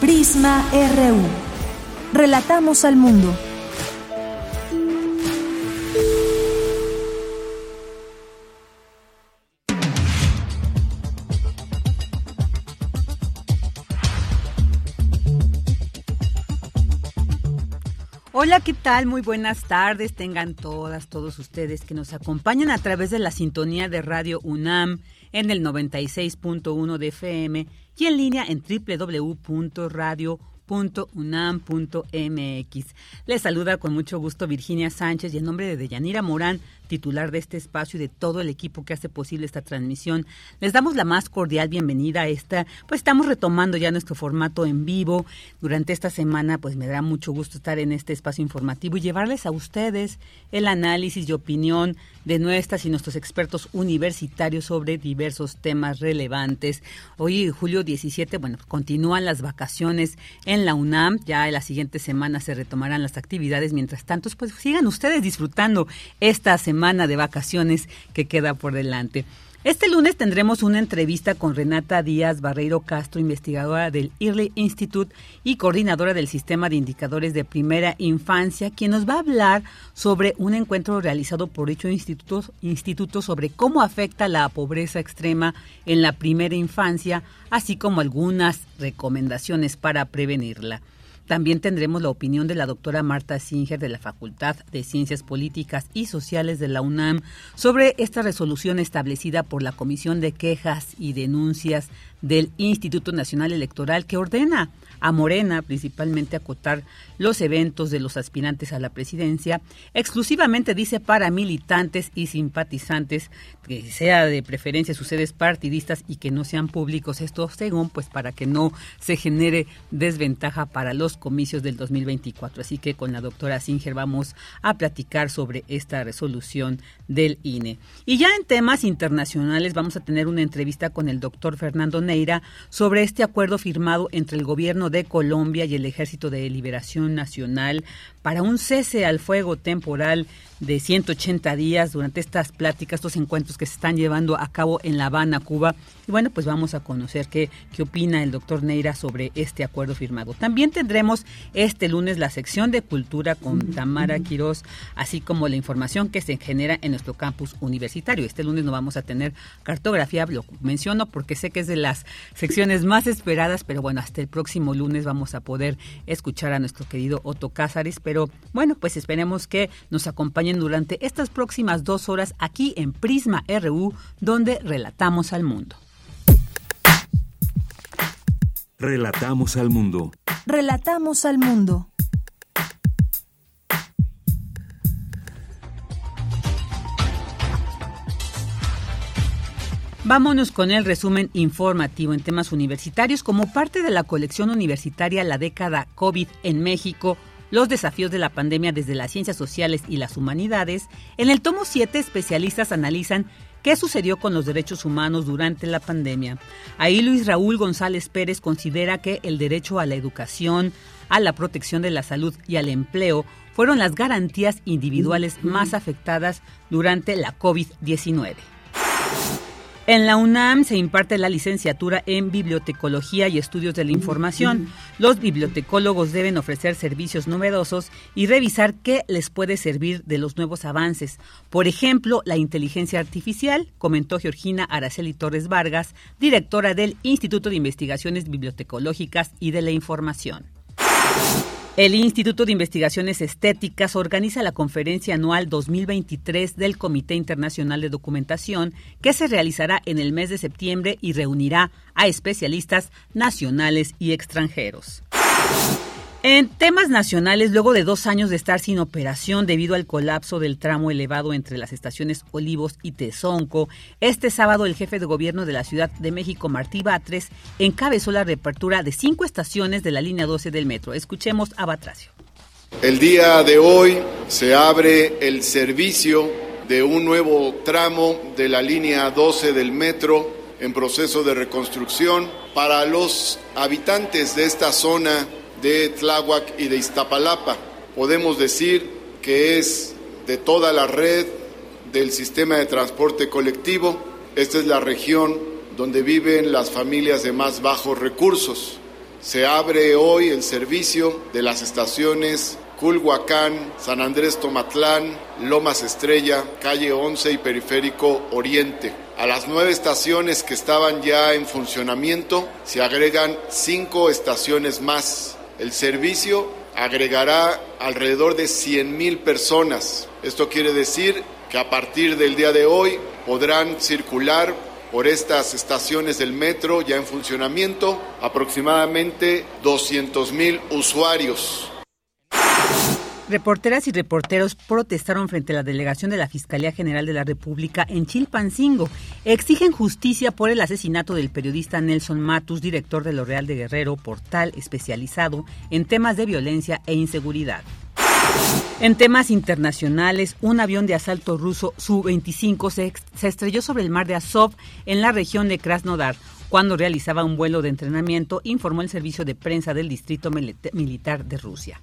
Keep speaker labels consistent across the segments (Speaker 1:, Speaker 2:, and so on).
Speaker 1: Prisma RU. Relatamos al mundo.
Speaker 2: Hola, ¿qué tal? Muy buenas tardes. Tengan todas, todos ustedes que nos acompañan a través de la sintonía de Radio UNAM en el 96.1 de FM y en línea en www.radio.unam.mx. Les saluda con mucho gusto Virginia Sánchez y en nombre de Deyanira Morán titular de este espacio y de todo el equipo que hace posible esta transmisión. Les damos la más cordial bienvenida a esta, pues estamos retomando ya nuestro formato en vivo. Durante esta semana, pues me da mucho gusto estar en este espacio informativo y llevarles a ustedes el análisis y opinión de nuestras y nuestros expertos universitarios sobre diversos temas relevantes. Hoy, julio 17, bueno, continúan las vacaciones en la UNAM. Ya en la siguiente semana se retomarán las actividades. Mientras tanto, pues sigan ustedes disfrutando esta semana semana de vacaciones que queda por delante. Este lunes tendremos una entrevista con Renata Díaz Barreiro Castro, investigadora del Early Institute y coordinadora del Sistema de Indicadores de Primera Infancia, quien nos va a hablar sobre un encuentro realizado por dicho instituto, instituto sobre cómo afecta la pobreza extrema en la primera infancia, así como algunas recomendaciones para prevenirla. También tendremos la opinión de la doctora Marta Singer de la Facultad de Ciencias Políticas y Sociales de la UNAM sobre esta resolución establecida por la Comisión de Quejas y Denuncias del Instituto Nacional Electoral que ordena a Morena principalmente acotar los eventos de los aspirantes a la presidencia, exclusivamente dice para militantes y simpatizantes, que sea de preferencia sus sedes partidistas y que no sean públicos, esto según pues para que no se genere desventaja para los comicios del 2024. Así que con la doctora Singer vamos a platicar sobre esta resolución del INE. Y ya en temas internacionales vamos a tener una entrevista con el doctor Fernando Neira sobre este acuerdo firmado entre el gobierno de Colombia y el Ejército de Liberación Nacional para un cese al fuego temporal de 180 días durante estas pláticas, estos encuentros que se están llevando a cabo en La Habana, Cuba. Y bueno, pues vamos a conocer qué, qué opina el doctor Neira sobre este acuerdo firmado. También tendremos este lunes la sección de cultura con Tamara Quirós, así como la información que se genera en nuestro campus universitario. Este lunes no vamos a tener cartografía, lo menciono porque sé que es de las secciones más esperadas, pero bueno, hasta el próximo lunes vamos a poder escuchar a nuestro querido Otto Cázares. Pero bueno, pues esperemos que nos acompañen durante estas próximas dos horas aquí en Prisma RU, donde relatamos al mundo.
Speaker 3: Relatamos al mundo.
Speaker 1: Relatamos al mundo.
Speaker 2: Vámonos con el resumen informativo en temas universitarios. Como parte de la colección universitaria La década COVID en México, los desafíos de la pandemia desde las ciencias sociales y las humanidades, en el tomo 7 especialistas analizan qué sucedió con los derechos humanos durante la pandemia. Ahí Luis Raúl González Pérez considera que el derecho a la educación, a la protección de la salud y al empleo fueron las garantías individuales más afectadas durante la COVID-19. En la UNAM se imparte la licenciatura en Bibliotecología y Estudios de la Información. Los bibliotecólogos deben ofrecer servicios novedosos y revisar qué les puede servir de los nuevos avances. Por ejemplo, la inteligencia artificial, comentó Georgina Araceli Torres Vargas, directora del Instituto de Investigaciones Bibliotecológicas y de la Información. El Instituto de Investigaciones Estéticas organiza la conferencia anual 2023 del Comité Internacional de Documentación que se realizará en el mes de septiembre y reunirá a especialistas nacionales y extranjeros. En temas nacionales, luego de dos años de estar sin operación debido al colapso del tramo elevado entre las estaciones Olivos y Tezonco, este sábado el jefe de gobierno de la Ciudad de México, Martí Batres, encabezó la reapertura de cinco estaciones de la línea 12 del metro. Escuchemos a Batracio.
Speaker 4: El día de hoy se abre el servicio de un nuevo tramo de la línea 12 del metro en proceso de reconstrucción para los habitantes de esta zona de Tláhuac y de Iztapalapa. Podemos decir que es de toda la red del sistema de transporte colectivo. Esta es la región donde viven las familias de más bajos recursos. Se abre hoy el servicio de las estaciones Culhuacán, San Andrés Tomatlán, Lomas Estrella, Calle 11 y Periférico Oriente. A las nueve estaciones que estaban ya en funcionamiento se agregan cinco estaciones más el servicio agregará alrededor de 100.000 personas. Esto quiere decir que a partir del día de hoy podrán circular por estas estaciones del metro ya en funcionamiento aproximadamente 200.000 usuarios.
Speaker 2: Reporteras y reporteros protestaron frente a la delegación de la Fiscalía General de la República en Chilpancingo. Exigen justicia por el asesinato del periodista Nelson Matus, director de Lo Real de Guerrero, portal especializado en temas de violencia e inseguridad. En temas internacionales, un avión de asalto ruso Su-25 se, se, estrelló sobre el mar de Azov en la región de Krasnodar cuando realizaba un vuelo de entrenamiento, informó el servicio de prensa del Distrito Militar de Rusia.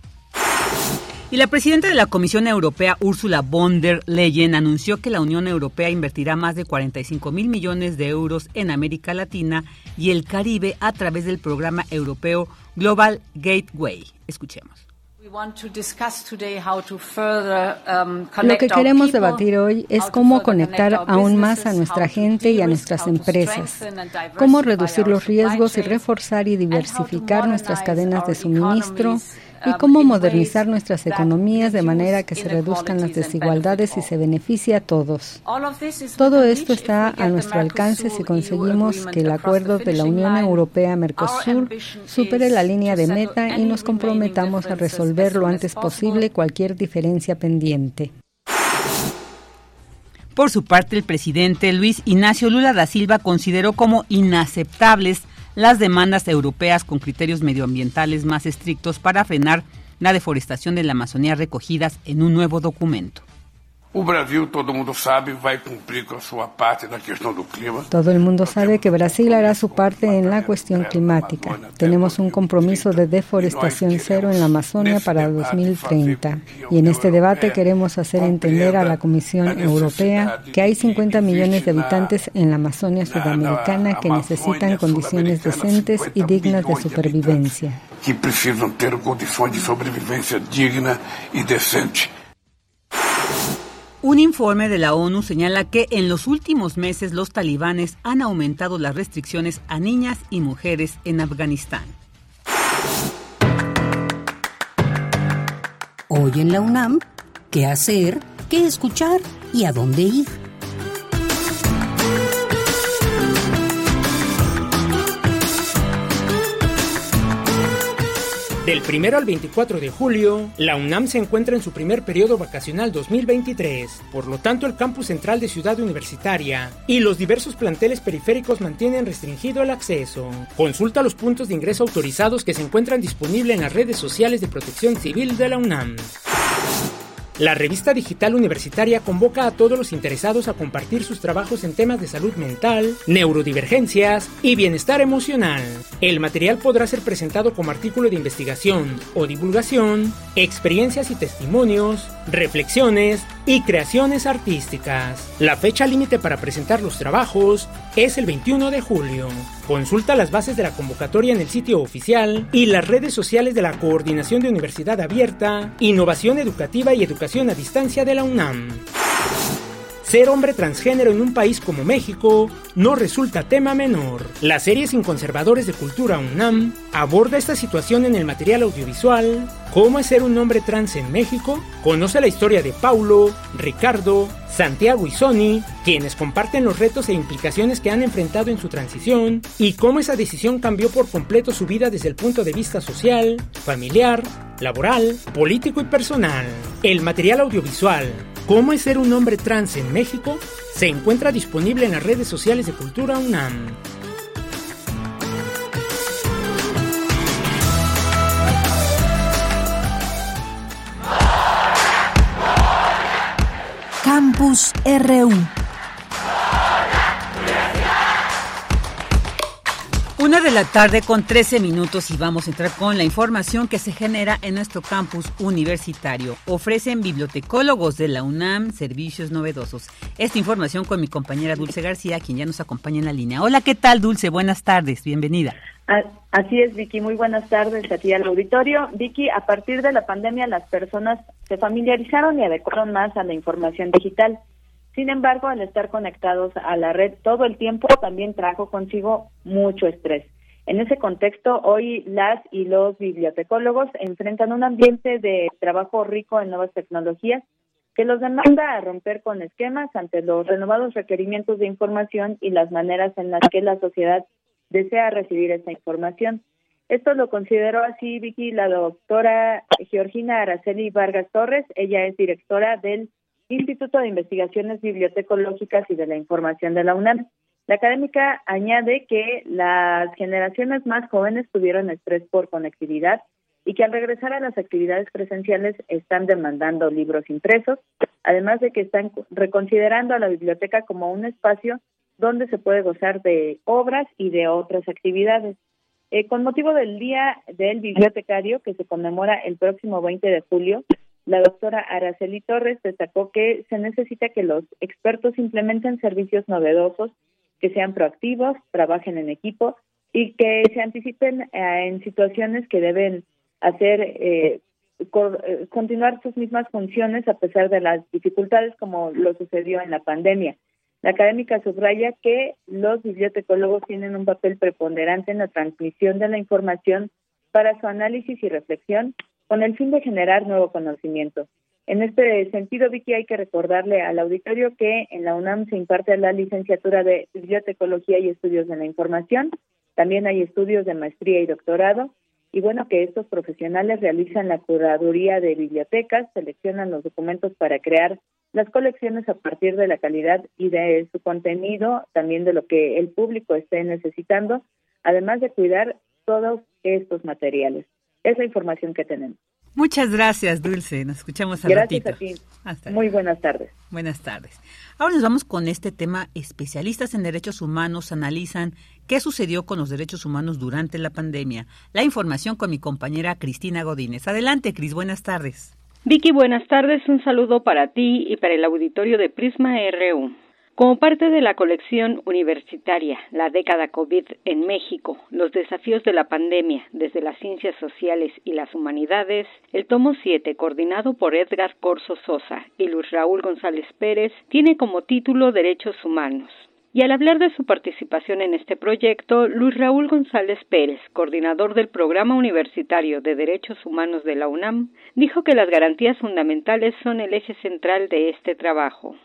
Speaker 2: Y la presidenta de la Comisión Europea, Ursula von der Leyen, anunció que la Unión Europea invertirá más de 45 mil millones de euros en América Latina y el Caribe a través del programa europeo Global Gateway. Escuchemos.
Speaker 5: Lo que queremos debatir hoy es cómo conectar aún más a nuestra gente y a nuestras empresas, cómo reducir los riesgos y reforzar y diversificar nuestras cadenas de suministro, y cómo modernizar nuestras economías de manera que se reduzcan las desigualdades y se beneficie a todos. Todo esto está a nuestro alcance si conseguimos que el acuerdo de la Unión Europea-Mercosur supere la línea de meta y nos comprometamos a resolver lo antes posible cualquier diferencia pendiente.
Speaker 2: Por su parte, el presidente Luis Ignacio Lula da Silva consideró como inaceptables las demandas europeas con criterios medioambientales más estrictos para frenar la deforestación de la Amazonía recogidas en un nuevo documento.
Speaker 5: Todo el mundo sabe que Brasil hará su parte en la cuestión climática. Tenemos un compromiso de deforestación cero en la Amazonia para 2030. Y en este debate queremos hacer entender a la Comisión Europea que hay 50 millones de habitantes en la Amazonia sudamericana que necesitan condiciones decentes y dignas de supervivencia.
Speaker 6: Que precisam ter condições de sobrevivência digna e decente.
Speaker 2: Un informe de la ONU señala que en los últimos meses los talibanes han aumentado las restricciones a niñas y mujeres en Afganistán.
Speaker 7: Hoy en la UNAM, ¿qué hacer? ¿Qué escuchar? ¿Y a dónde ir?
Speaker 8: Del 1 al 24 de julio, la UNAM se encuentra en su primer periodo vacacional 2023. Por lo tanto, el campus central de Ciudad Universitaria y los diversos planteles periféricos mantienen restringido el acceso. Consulta los puntos de ingreso autorizados que se encuentran disponibles en las redes sociales de protección civil de la UNAM. La revista digital universitaria convoca a todos los interesados a compartir sus trabajos en temas de salud mental, neurodivergencias y bienestar emocional. El material podrá ser presentado como artículo de investigación o divulgación, experiencias y testimonios, reflexiones y creaciones artísticas. La fecha límite para presentar los trabajos es el 21 de julio. Consulta las bases de la convocatoria en el sitio oficial y las redes sociales de la Coordinación de Universidad Abierta, Innovación Educativa y Educación a Distancia de la UNAM. Ser hombre transgénero en un país como México no resulta tema menor. La serie Sin Conservadores de Cultura UNAM aborda esta situación en el material audiovisual, cómo es ser un hombre trans en México, conoce la historia de Paulo, Ricardo, Santiago y Sony, quienes comparten los retos e implicaciones que han enfrentado en su transición y cómo esa decisión cambió por completo su vida desde el punto de vista social, familiar, laboral, político y personal. El material audiovisual, ¿Cómo es ser un hombre trans en México? se encuentra disponible en las redes sociales de Cultura UNAM.
Speaker 1: Campus RU
Speaker 2: Una de la tarde con 13 minutos y vamos a entrar con la información que se genera en nuestro campus universitario. Ofrecen bibliotecólogos de la UNAM servicios novedosos. Esta información con mi compañera Dulce García, quien ya nos acompaña en la línea. Hola, ¿qué tal Dulce? Buenas tardes, bienvenida.
Speaker 9: Así es, Vicky. Muy buenas tardes a ti al auditorio. Vicky, a partir de la pandemia las personas se familiarizaron y adecuaron más a la información digital. Sin embargo, al estar conectados a la red todo el tiempo, también trajo consigo mucho estrés. En ese contexto, hoy las y los bibliotecólogos enfrentan un ambiente de trabajo rico en nuevas tecnologías que los demanda a romper con esquemas ante los renovados requerimientos de información y las maneras en las que la sociedad desea recibir esta información. Esto lo consideró así, Vicky, la doctora Georgina Araceli Vargas Torres. Ella es directora del Instituto de Investigaciones Bibliotecológicas y de la Información de la UNAM. La académica añade que las generaciones más jóvenes tuvieron estrés por conectividad y que al regresar a las actividades presenciales están demandando libros impresos, además de que están reconsiderando a la biblioteca como un espacio donde se puede gozar de obras y de otras actividades. Eh, con motivo del Día del Bibliotecario, que se conmemora el próximo 20 de julio, la doctora Araceli Torres destacó que se necesita que los expertos implementen servicios novedosos, que sean proactivos, trabajen en equipo y que se anticipen eh, en situaciones que deben hacer eh, eh, continuar sus mismas funciones a pesar de las dificultades como lo sucedió en la pandemia. La académica subraya que los bibliotecólogos tienen un papel preponderante en la transmisión de la información para su análisis y reflexión con el fin de generar nuevo conocimiento. En este sentido, Vicky, hay que recordarle al auditorio que en la UNAM se imparte la licenciatura de Bibliotecología y Estudios de la Información. También hay estudios de maestría y doctorado. Y bueno, que estos profesionales realizan la curaduría de bibliotecas, seleccionan los documentos para crear las colecciones a partir de la calidad y de su contenido, también de lo que el público esté necesitando, además de cuidar todos estos materiales. Es la información que tenemos.
Speaker 2: Muchas gracias, Dulce. Nos escuchamos al
Speaker 9: Gracias a ti. Muy buenas tardes.
Speaker 2: Buenas tardes. Ahora nos vamos con este tema. Especialistas en derechos humanos analizan qué sucedió con los derechos humanos durante la pandemia. La información con mi compañera Cristina Godínez. Adelante, Cris. Buenas tardes.
Speaker 10: Vicky, buenas tardes. Un saludo para ti y para el auditorio de Prisma RU. Como parte de la colección universitaria La década COVID en México, los desafíos de la pandemia desde las ciencias sociales y las humanidades, el tomo 7, coordinado por Edgar Corso Sosa y Luis Raúl González Pérez, tiene como título Derechos Humanos. Y al hablar de su participación en este proyecto, Luis Raúl González Pérez, coordinador del Programa Universitario de Derechos Humanos de la UNAM, dijo que las garantías fundamentales son el eje central de este trabajo.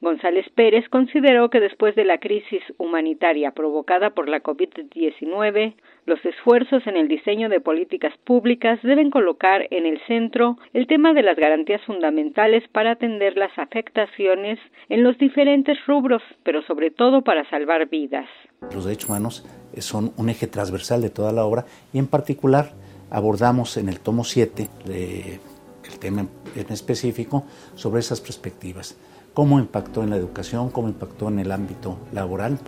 Speaker 10: González Pérez consideró que después de la crisis humanitaria provocada por la COVID-19, los esfuerzos en el diseño de políticas públicas deben colocar en el centro el tema de las garantías fundamentales para atender las afectaciones en los diferentes rubros, pero sobre todo para salvar vidas.
Speaker 11: Los derechos humanos son un eje transversal de toda la obra y en particular abordamos en el tomo 7 el tema en específico sobre esas perspectivas cómo impactó en la educación, cómo impactó en el ámbito laboral,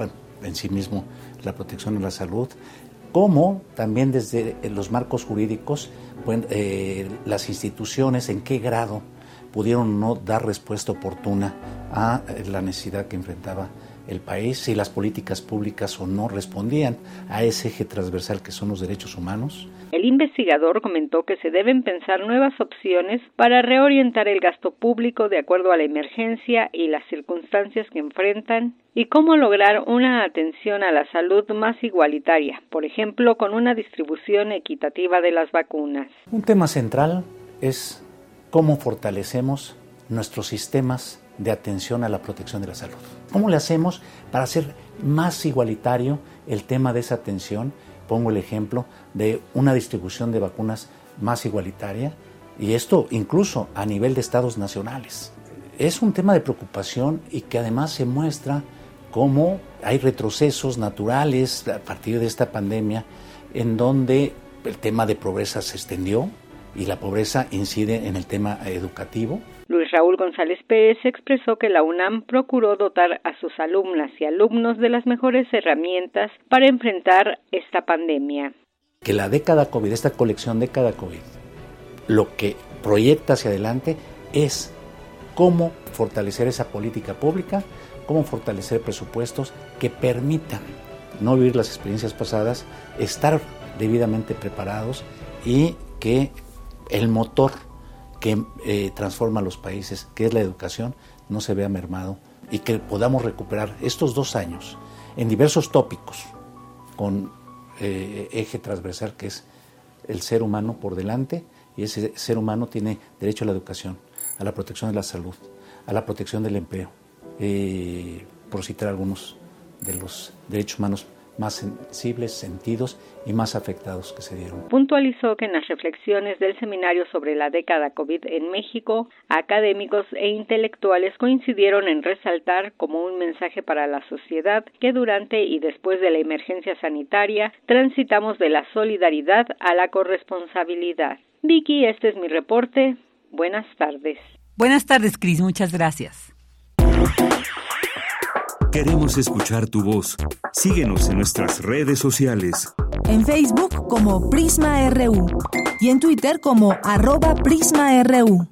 Speaker 11: en sí mismo la protección de la salud, cómo también desde los marcos jurídicos, eh, las instituciones, en qué grado pudieron no dar respuesta oportuna a eh, la necesidad que enfrentaba el país, si las políticas públicas o no respondían a ese eje transversal que son los derechos humanos.
Speaker 10: El investigador comentó que se deben pensar nuevas opciones para reorientar el gasto público de acuerdo a la emergencia y las circunstancias que enfrentan y cómo lograr una atención a la salud más igualitaria, por ejemplo, con una distribución equitativa de las vacunas.
Speaker 11: Un tema central es cómo fortalecemos nuestros sistemas de atención a la protección de la salud. ¿Cómo le hacemos para hacer más igualitario el tema de esa atención? Pongo el ejemplo de una distribución de vacunas más igualitaria y esto incluso a nivel de estados nacionales. Es un tema de preocupación y que además se muestra cómo hay retrocesos naturales a partir de esta pandemia en donde el tema de pobreza se extendió y la pobreza incide en el tema educativo.
Speaker 10: Luis Raúl González Pérez expresó que la UNAM procuró dotar a sus alumnas y alumnos de las mejores herramientas para enfrentar esta pandemia.
Speaker 11: Que la década COVID, esta colección década COVID, lo que proyecta hacia adelante es cómo fortalecer esa política pública cómo fortalecer presupuestos que permitan no vivir las experiencias pasadas, estar debidamente preparados y que el motor que eh, transforma los países, que es la educación, no se vea mermado y que podamos recuperar estos dos años en diversos tópicos con eh, eje transversal que es el ser humano por delante y ese ser humano tiene derecho a la educación, a la protección de la salud, a la protección del empleo, eh, por citar algunos de los derechos humanos más sensibles, sentidos y más afectados que se dieron.
Speaker 10: Puntualizó que en las reflexiones del seminario sobre la década COVID en México, académicos e intelectuales coincidieron en resaltar como un mensaje para la sociedad que durante y después de la emergencia sanitaria transitamos de la solidaridad a la corresponsabilidad. Vicky, este es mi reporte. Buenas tardes.
Speaker 2: Buenas tardes, Cris. Muchas gracias.
Speaker 12: Queremos escuchar tu voz. Síguenos en nuestras redes sociales.
Speaker 1: En Facebook como Prisma RU y en Twitter como arroba PrismaRU.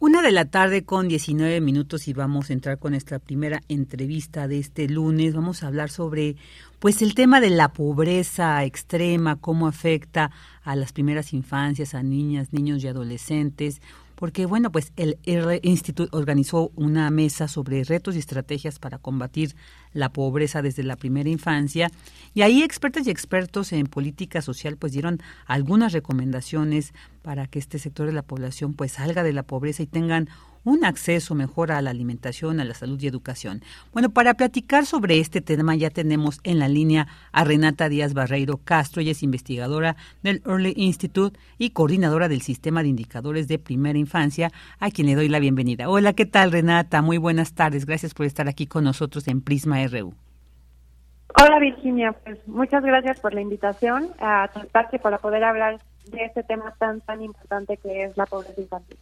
Speaker 2: Una de la tarde con 19 minutos y vamos a entrar con nuestra primera entrevista de este lunes. Vamos a hablar sobre pues el tema de la pobreza extrema, cómo afecta a las primeras infancias, a niñas, niños y adolescentes porque bueno, pues el R Institute organizó una mesa sobre retos y estrategias para combatir la pobreza desde la primera infancia. Y ahí expertas y expertos en política social pues dieron algunas recomendaciones para que este sector de la población pues salga de la pobreza y tengan un acceso mejor a la alimentación, a la salud y educación. Bueno, para platicar sobre este tema ya tenemos en la línea a Renata Díaz Barreiro Castro, ella es investigadora del Early Institute y coordinadora del Sistema de Indicadores de Primera Infancia, a quien le doy la bienvenida. Hola, ¿qué tal Renata? Muy buenas tardes, gracias por estar aquí con nosotros en Prisma RU.
Speaker 13: Hola Virginia, pues muchas gracias por la invitación a tu espacio para poder hablar de este tema tan tan importante que es la pobreza infantil.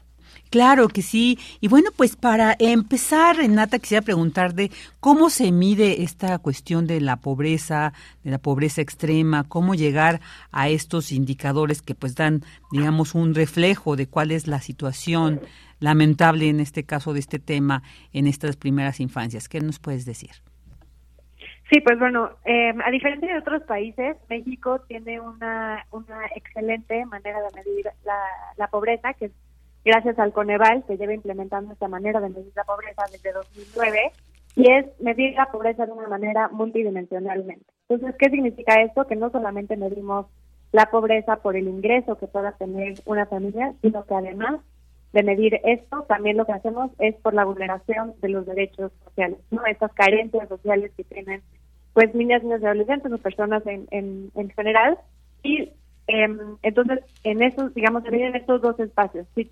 Speaker 2: Claro que sí. Y bueno, pues para empezar, Renata, quisiera preguntar de cómo se mide esta cuestión de la pobreza, de la pobreza extrema, cómo llegar a estos indicadores que pues dan, digamos, un reflejo de cuál es la situación lamentable en este caso de este tema en estas primeras infancias. ¿Qué nos puedes decir?
Speaker 13: Sí, pues bueno, eh, a diferencia de otros países, México tiene una, una excelente manera de medir la, la pobreza, que es gracias al Coneval, se lleva implementando esta manera de medir la pobreza desde 2009, y es medir la pobreza de una manera multidimensionalmente. Entonces, ¿qué significa esto? Que no solamente medimos la pobreza por el ingreso que pueda tener una familia, sino que además de medir esto, también lo que hacemos es por la vulneración de los derechos sociales, ¿no? Estas carencias sociales que tienen pues niñas, niños y adolescentes o personas en, en, en general y Em, entonces, en esos, digamos, se en estos dos espacios. Si,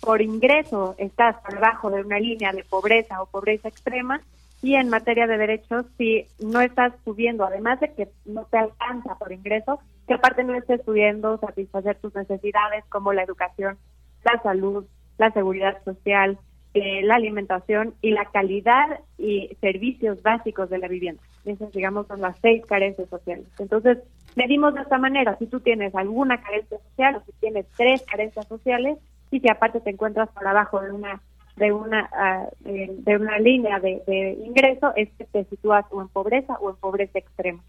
Speaker 13: por ingreso estás por debajo de una línea de pobreza o pobreza extrema, y en materia de derechos, si no estás subiendo, además de que no te alcanza por ingreso, que aparte no estés pudiendo satisfacer tus necesidades como la educación, la salud, la seguridad social, eh, la alimentación y la calidad y servicios básicos de la vivienda. Esas, digamos, son las seis carencias sociales. Entonces, medimos de esta manera, si tú tienes alguna carencia social o si tienes tres carencias sociales y si aparte te encuentras por abajo de una de una ah, de, una línea de, ingreso es que te sitúas o en pobreza o en pobreza extrema.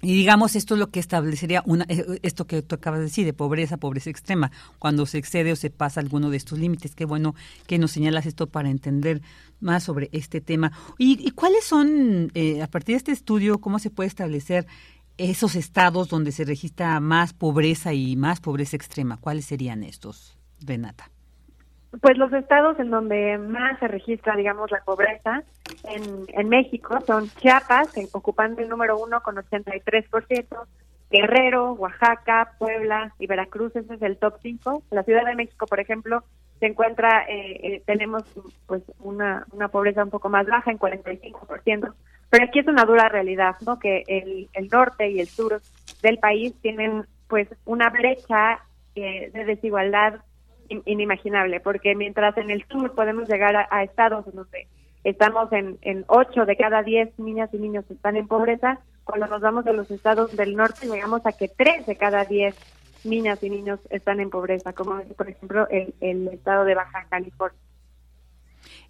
Speaker 2: Y digamos, esto es lo que establecería una, eh, esto que tú acabas de decir, de pobreza, pobreza extrema, cuando se excede o se pasa alguno de estos límites. Qué bueno que nos señalas esto para entender más sobre este tema. ¿Y, cuáles son, eh, a partir de este estudio, cómo se puede establecer esos estados donde se registra más pobreza y más pobreza extrema? ¿Cuáles serían estos, Renata?
Speaker 13: Pues los estados en donde más se registra, digamos, la pobreza en, en México son Chiapas, ocupando el número uno con 83%, Guerrero, Oaxaca, Puebla y Veracruz, ese es el top 5. La Ciudad de México, por ejemplo, se encuentra, eh, eh, tenemos pues una, una pobreza un poco más baja, en 45%, pero aquí es una dura realidad, ¿no? Que el, el norte y el sur del país tienen pues una brecha eh, de desigualdad inimaginable, porque mientras en el sur podemos llegar a, estados donde estamos en, en 8 de cada 10 niñas y niños están en pobreza, cuando nos vamos a los estados del norte llegamos a que 3 de cada 10 niñas y niños están en pobreza, como por ejemplo el, el estado de Baja California.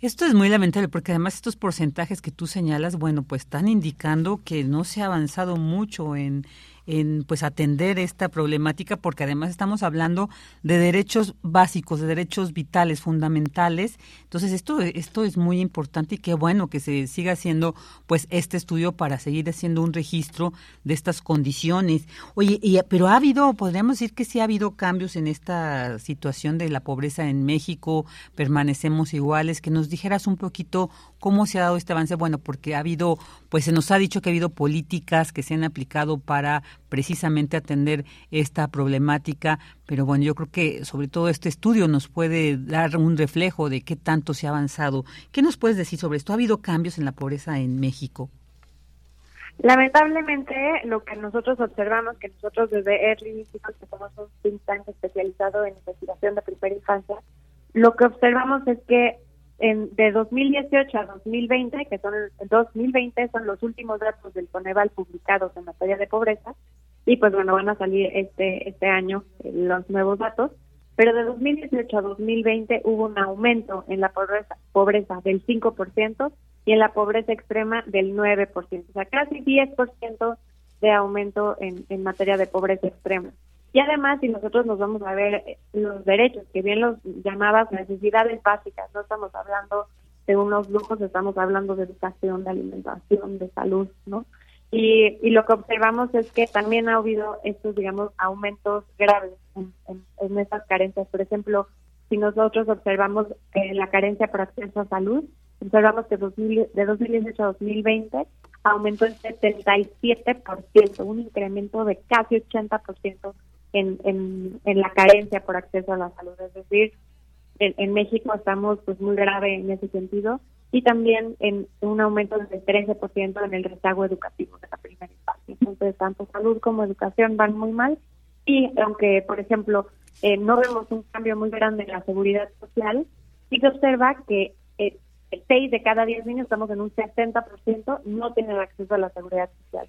Speaker 2: Esto es muy lamentable porque además estos porcentajes que tú señalas, bueno, pues están indicando que no se ha avanzado mucho en, en pues atender esta problemática porque además estamos hablando de derechos básicos, de derechos vitales, fundamentales. Entonces esto esto es muy importante y qué bueno que se siga haciendo pues este estudio para seguir haciendo un registro de estas condiciones. Oye, pero ha habido, podríamos decir que sí ha habido cambios en esta situación de la pobreza en México, permanecemos iguales, que nos dijeras un poquito cómo se ha dado este avance. Bueno, porque ha habido, pues se nos ha dicho que ha habido políticas que se han aplicado para precisamente atender esta problemática, pero bueno, yo creo que sobre todo este estudio nos puede dar un reflejo de qué tanto se ha avanzado. ¿Qué nos puedes decir sobre esto? ¿Ha habido cambios en la pobreza en México?
Speaker 13: Lamentablemente, lo que nosotros observamos, que nosotros desde Early que somos un think tank especializado en investigación de primera infancia, lo que observamos es que en, de 2018 a 2020, que son 2020 son los últimos datos del Coneval publicados en materia de pobreza, y pues bueno, van a salir este, este año eh, los nuevos datos, pero de 2018 a 2020 hubo un aumento en la pobreza, pobreza del 5% y en la pobreza extrema del 9%, o sea, casi 10% de aumento en, en materia de pobreza extrema. Y además, si nosotros nos vamos a ver eh, los derechos, que bien los llamabas necesidades básicas, no estamos hablando de unos lujos, estamos hablando de educación, de alimentación, de salud, ¿no? Y, y lo que observamos es que también ha habido estos, digamos, aumentos graves en, en, estas carencias. Por ejemplo, si nosotros observamos eh, la carencia por acceso a salud, observamos que 2000, de 2018 a 2020 aumentó el 77%, un incremento de casi 80% en, en, la carencia por acceso a la salud. Es decir, en, en, México estamos pues muy grave en ese sentido y también en un aumento del 13% en el rezago educativo de la primera infancia. Entonces, tanto salud como educación van muy mal y aunque, por ejemplo, eh, no vemos un cambio muy grande en la seguridad social, sí se observa que eh, 6 de cada 10 niños, estamos en un 60%, no tienen acceso a la seguridad social.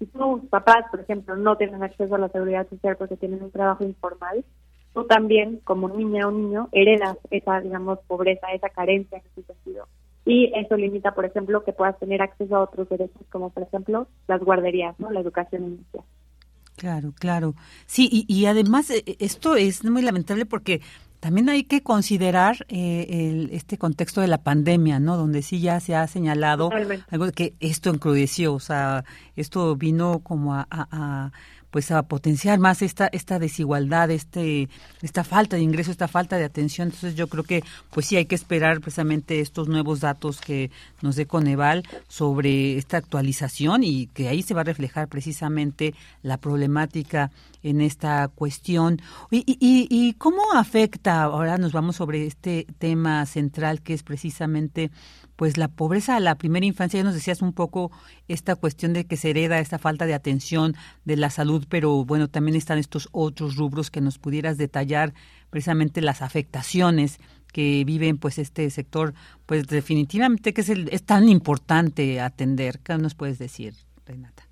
Speaker 13: Si tus papás, por ejemplo, no tienen acceso a la seguridad social porque tienen un trabajo informal, tú también, como niña o niño, heredas esa, digamos, pobreza, esa carencia en ese sentido. Y eso limita, por ejemplo, que puedas tener acceso a otros derechos, como por ejemplo las guarderías, ¿no? La educación inicial.
Speaker 2: Claro, claro. Sí, y, y además eh, esto es muy lamentable porque también hay que considerar eh, el, este contexto de la pandemia, ¿no? Donde sí ya se ha señalado algo que esto encrudeció, o sea, esto vino como a pues a potenciar más esta esta desigualdad, este esta falta de ingreso, esta falta de atención. Entonces yo creo que pues sí hay que esperar precisamente estos nuevos datos que nos dé Coneval sobre esta actualización y que ahí se va a reflejar precisamente la problemática en esta cuestión. Y, cómo afecta, ahora nos vamos sobre este tema central que es precisamente pues la pobreza a la primera infancia, ya nos decías un poco esta cuestión de que se hereda esta falta de atención de la salud, pero bueno, también están estos otros rubros que nos pudieras detallar precisamente las afectaciones que viven pues este sector, pues definitivamente que es, el, es tan importante atender. ¿Qué nos puedes decir, Renata?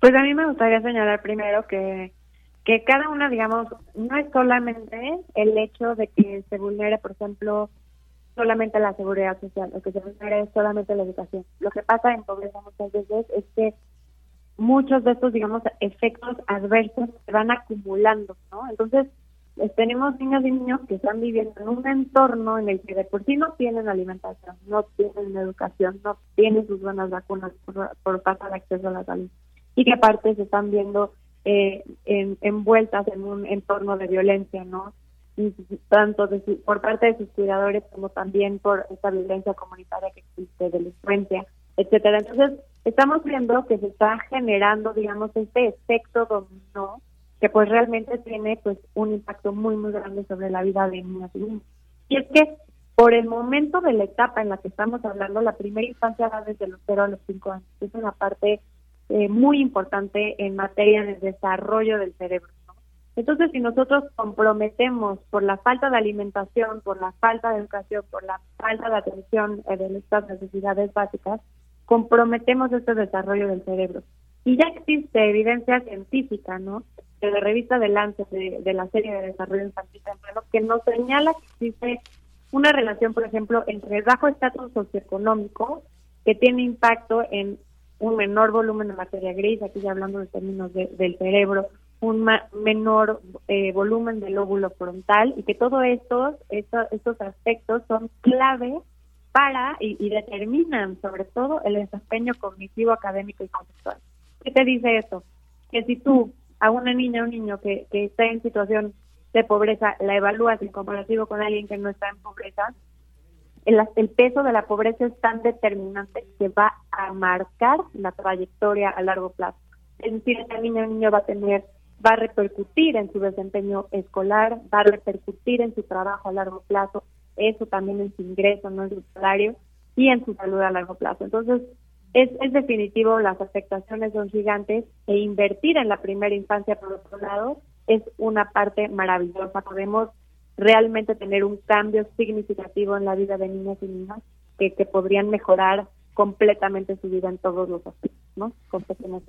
Speaker 13: Pues a mí me gustaría señalar primero que que cada una, digamos, no es solamente el hecho de que se vulnere, por ejemplo, solamente la seguridad social, lo que se es solamente la educación. Lo que pasa en pobreza muchas veces es que muchos de estos, digamos, efectos adversos se van acumulando, ¿no? Entonces, pues, tenemos niñas y niños que están viviendo en un entorno en el que de por sí no tienen alimentación, no tienen educación, no tienen sus buenas vacunas por, por falta de acceso a la salud y que aparte se están viendo eh, en, envueltas en un entorno de violencia, ¿no? tanto por parte de sus cuidadores como también por esta violencia comunitaria que existe, delincuencia, etcétera. Entonces, estamos viendo que se está generando, digamos, este efecto dominó que pues realmente tiene pues un impacto muy muy grande sobre la vida de niñas y niños. Y es que por el momento de la etapa en la que estamos hablando, la primera infancia va desde los 0 a los 5 años. Es una parte eh, muy importante en materia de desarrollo del cerebro. Entonces, si nosotros comprometemos por la falta de alimentación, por la falta de educación, por la falta de atención eh, de estas necesidades básicas, comprometemos este desarrollo del cerebro. Y ya existe evidencia científica, ¿no? De la revista de Lancet, de, la serie de desarrollo infantil temprano, que nos señala que existe una relación, por ejemplo, entre el bajo estatus socioeconómico, que tiene impacto en un menor volumen de materia gris, aquí ya hablando de términos del cerebro, un menor eh, volumen del lóbulo frontal y que todos estos, estos, estos aspectos son clave para y, determinan sobre todo el desempeño cognitivo, académico y conceptual. ¿Qué te dice eso? Que si tú a una niña o un niño que, que está en situación de pobreza la evalúas en comparativo con alguien que no está en pobreza, el, peso de la pobreza es tan determinante que va a marcar la trayectoria a largo plazo. Es decir, esta niña o niño va a tener, va a repercutir en su desempeño escolar, va a repercutir en su trabajo a largo plazo, eso también en su ingreso, no en su salario y en su salud a largo plazo. Entonces, es, es definitivo, las afectaciones son gigantes e invertir en la primera infancia, por otro lado, es una parte maravillosa. Podemos realmente tener un cambio significativo en la vida de niños y niñas que, que podrían mejorar completamente su vida en todos los aspectos, ¿no? Con pequeños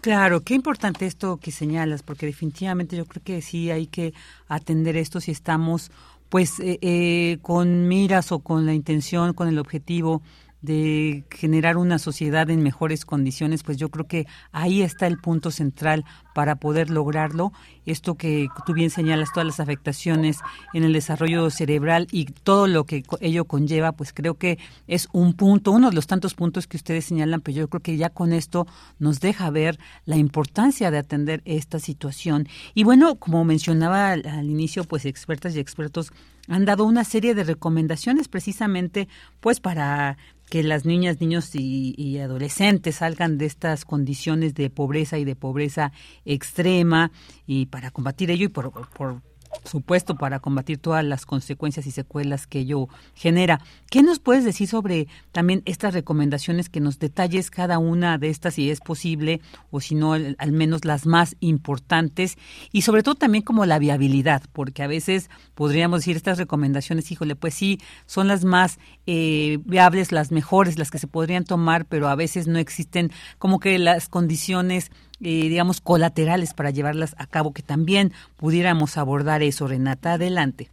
Speaker 2: Claro, qué importante esto que señalas, porque definitivamente yo creo que sí hay que atender esto si estamos pues eh, eh, con miras o con la intención, con el objetivo de generar una sociedad en mejores condiciones, pues yo creo que ahí está el punto central para poder lograrlo. Esto que tú bien señalas, todas las afectaciones en el desarrollo cerebral y todo lo que ello conlleva, pues creo que es un punto, uno de los tantos puntos que ustedes señalan, pero yo creo que ya con esto nos deja ver la importancia de atender esta situación. Y bueno, como mencionaba al inicio, pues expertas y expertos han dado una serie de recomendaciones precisamente pues para que las niñas, niños y, adolescentes salgan de estas condiciones de pobreza y de pobreza extrema y para combatir ello y por, por supuesto, para combatir todas las consecuencias y secuelas que ello genera. ¿Qué nos puedes decir sobre también estas recomendaciones, que nos detalles cada una de estas si es posible, o si no, al menos las más importantes, y sobre todo también como la viabilidad, porque a veces podríamos decir estas recomendaciones, híjole, pues sí, son las más eh, viables, las mejores, las que se podrían tomar, pero a veces no existen como que las condiciones eh, digamos, colaterales para llevarlas a cabo, que también pudiéramos abordar eso. Renata, adelante.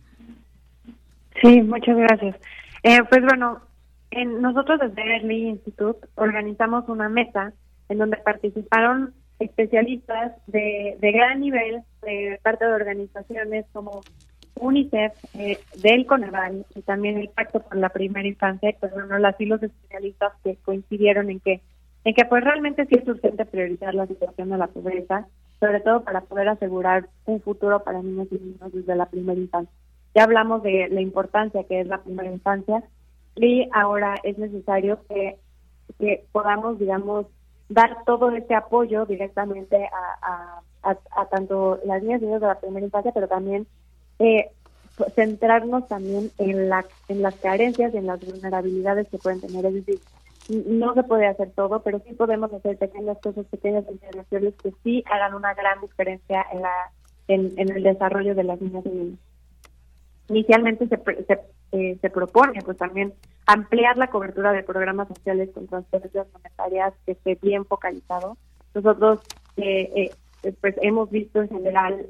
Speaker 13: Sí, muchas gracias. Eh, pues bueno, en, nosotros desde Early Institute organizamos una mesa en donde participaron especialistas de, de gran nivel de parte de organizaciones como UNICEF, eh, del Coneval y también el Pacto por la Primera Infancia, pues bueno, las y los especialistas que coincidieron en que en que pues realmente sí es urgente priorizar la situación de la pobreza, sobre todo para poder asegurar un futuro para niños y niños desde la primera infancia. Ya hablamos de la importancia que es la primera infancia y ahora es necesario que, que podamos, digamos, dar todo este apoyo directamente a, a, tanto las niñas y niños de la primera infancia, pero también eh, centrarnos también en, la, en las carencias, en las vulnerabilidades que pueden tener. Es decir, no se puede hacer todo, pero sí podemos hacer pequeñas cosas, pequeñas intervenciones que sí hagan una gran diferencia en la en, el desarrollo de las niñas y niños. Inicialmente se, eh, se propone pues también ampliar la cobertura de programas sociales con transferencias monetarias que esté bien focalizado. Nosotros eh, eh, pues hemos visto en general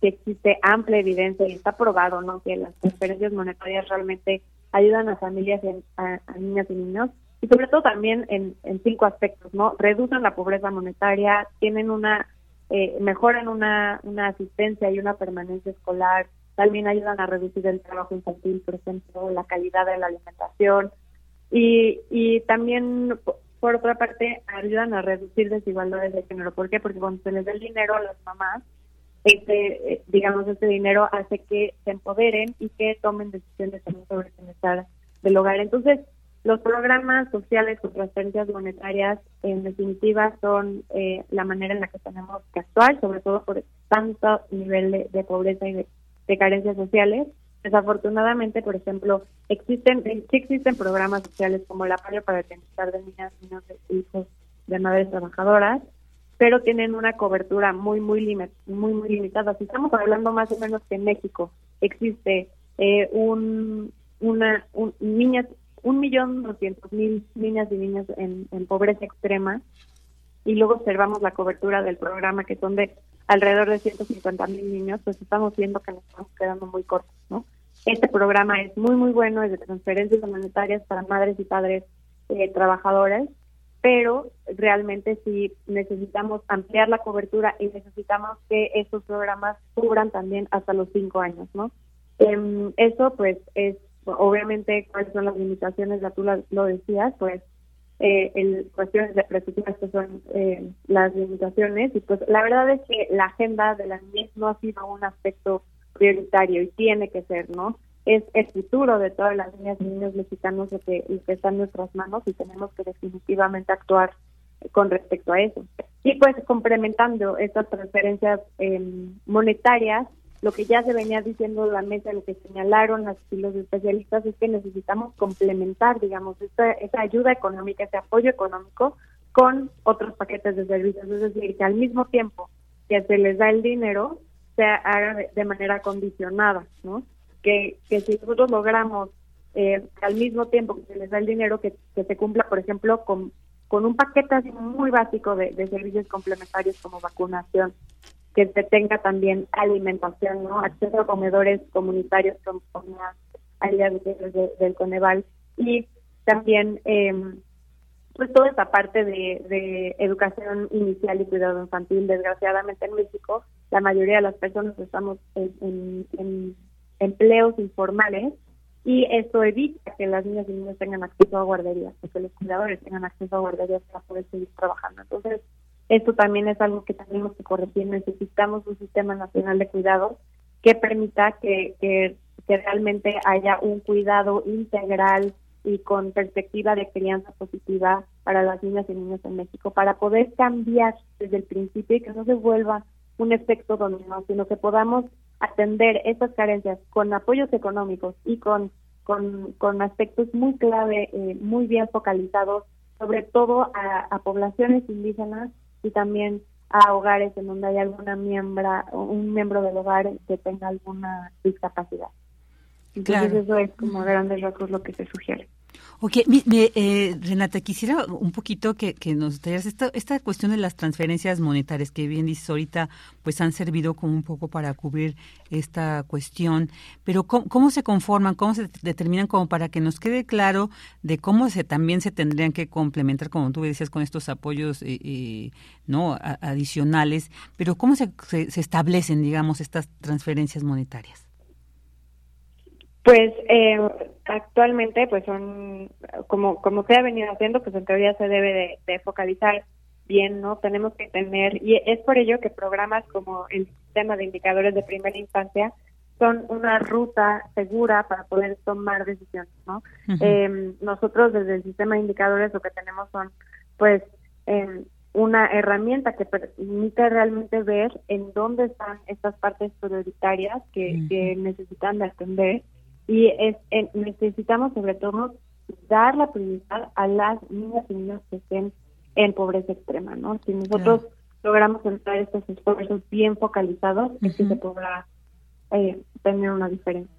Speaker 13: que existe amplia evidencia y está probado no que las transferencias monetarias realmente ayudan a familias, a, niñas y niños, y sobre todo también en, cinco aspectos, ¿no? Reducen la pobreza monetaria, tienen una, eh, mejoran una, una asistencia y una permanencia escolar, también ayudan a reducir el trabajo infantil, por ejemplo, la calidad de la alimentación, y, y también, por otra parte, ayudan a reducir desigualdades de género. ¿Por qué? Porque cuando se les da el dinero a las mamás, este, eh, digamos, este dinero hace que se empoderen y que tomen decisiones sobre el bienestar del hogar. Entonces, los programas sociales con transferencias monetarias, en definitiva, son eh, la manera en la que tenemos que actuar, sobre todo por tanto nivel de, pobreza y de, carencias sociales. Desafortunadamente, por ejemplo, existen sí existen programas sociales como el apoyo para el bienestar de niñas, niños e hijos de madres trabajadoras, pero tienen una cobertura muy, muy, muy, muy limitada. Si estamos hablando más o menos que en México existe eh, un, una, un, niñas, un millón doscientos mil niñas y niños en, pobreza extrema, y luego observamos la cobertura del programa que son de alrededor de 150 mil niños, pues estamos viendo que nos estamos quedando muy cortos, ¿no? Este programa es muy, muy bueno, es de transferencias monetarias para madres y padres eh, trabajadores, pero realmente sí necesitamos ampliar la cobertura y necesitamos que estos programas cubran también hasta los cinco años, ¿no? Em, eso pues es obviamente cuáles son las limitaciones, ya tú lo, decías, pues eh, el, cuestiones de presupuesto son eh, las limitaciones y pues la verdad es que la agenda de la niñez no ha sido un aspecto prioritario y tiene que ser, ¿no? es el futuro de todas las niñas y niños mexicanos lo que, está en nuestras manos y tenemos que definitivamente actuar con respecto a eso. Y pues complementando estas transferencias em, monetarias, lo que ya se venía diciendo de la mesa, lo que señalaron los especialistas es que necesitamos complementar, digamos, esta, esa ayuda económica, ese apoyo económico con otros paquetes de servicios. Es decir, que al mismo tiempo que se les da el dinero, se haga de manera condicionada, ¿no? que, que si nosotros logramos eh, al mismo tiempo que se les da el dinero, que, que se cumpla, por ejemplo, con, con un paquete así muy básico de, servicios complementarios como vacunación, que se tenga también alimentación, ¿no? acceso a comedores comunitarios como una alianza del Coneval y también eh, pues toda esta parte de, de educación inicial y cuidado infantil. Desgraciadamente en México la mayoría de las personas estamos en, en empleos informales y esto evita que las niñas y niños tengan acceso a guarderías, que los cuidadores tengan acceso a guarderías para poder seguir trabajando. Entonces, esto también es algo que tenemos que corregir. Necesitamos un sistema nacional de cuidados que permita que, que, realmente haya un cuidado integral y con perspectiva de crianza positiva para las niñas y niños en México, para poder cambiar desde el principio y que no se vuelva un efecto dominó, sino que podamos atender estas carencias con apoyos económicos y con, con, aspectos muy clave, eh, muy bien focalizados, sobre todo a, poblaciones indígenas y también a hogares en donde hay alguna miembra, un miembro del hogar que tenga alguna discapacidad. Entonces eso es como grandes rasgos lo que se sugiere.
Speaker 2: Ok, eh, Renata, quisiera un poquito que, nos digas esta, esta cuestión de las transferencias monetarias que bien dices ahorita, pues han servido como un poco para cubrir esta cuestión, pero ¿cómo, se conforman, cómo se determinan como para que nos quede claro de cómo se también se tendrían que complementar, como tú decías, con estos apoyos eh, eh, no adicionales, pero cómo se, se establecen, digamos, estas transferencias monetarias?
Speaker 13: Pues eh, actualmente, pues son, como, como se ha venido haciendo, pues en teoría se debe de, focalizar bien, ¿no? Tenemos que tener, y es por ello que programas como el sistema de indicadores de primera infancia son una ruta segura para poder tomar decisiones, ¿no? Em, nosotros desde el sistema de indicadores lo que tenemos son, pues, em, una herramienta que permite realmente ver en dónde están estas partes prioritarias que, que necesitan de atender y es, necesitamos sobre todo dar la prioridad a las niñas y niños que estén en pobreza extrema, ¿no? Si nosotros logramos entrar estos esfuerzos bien focalizados, es que se podrá eh, tener una diferencia.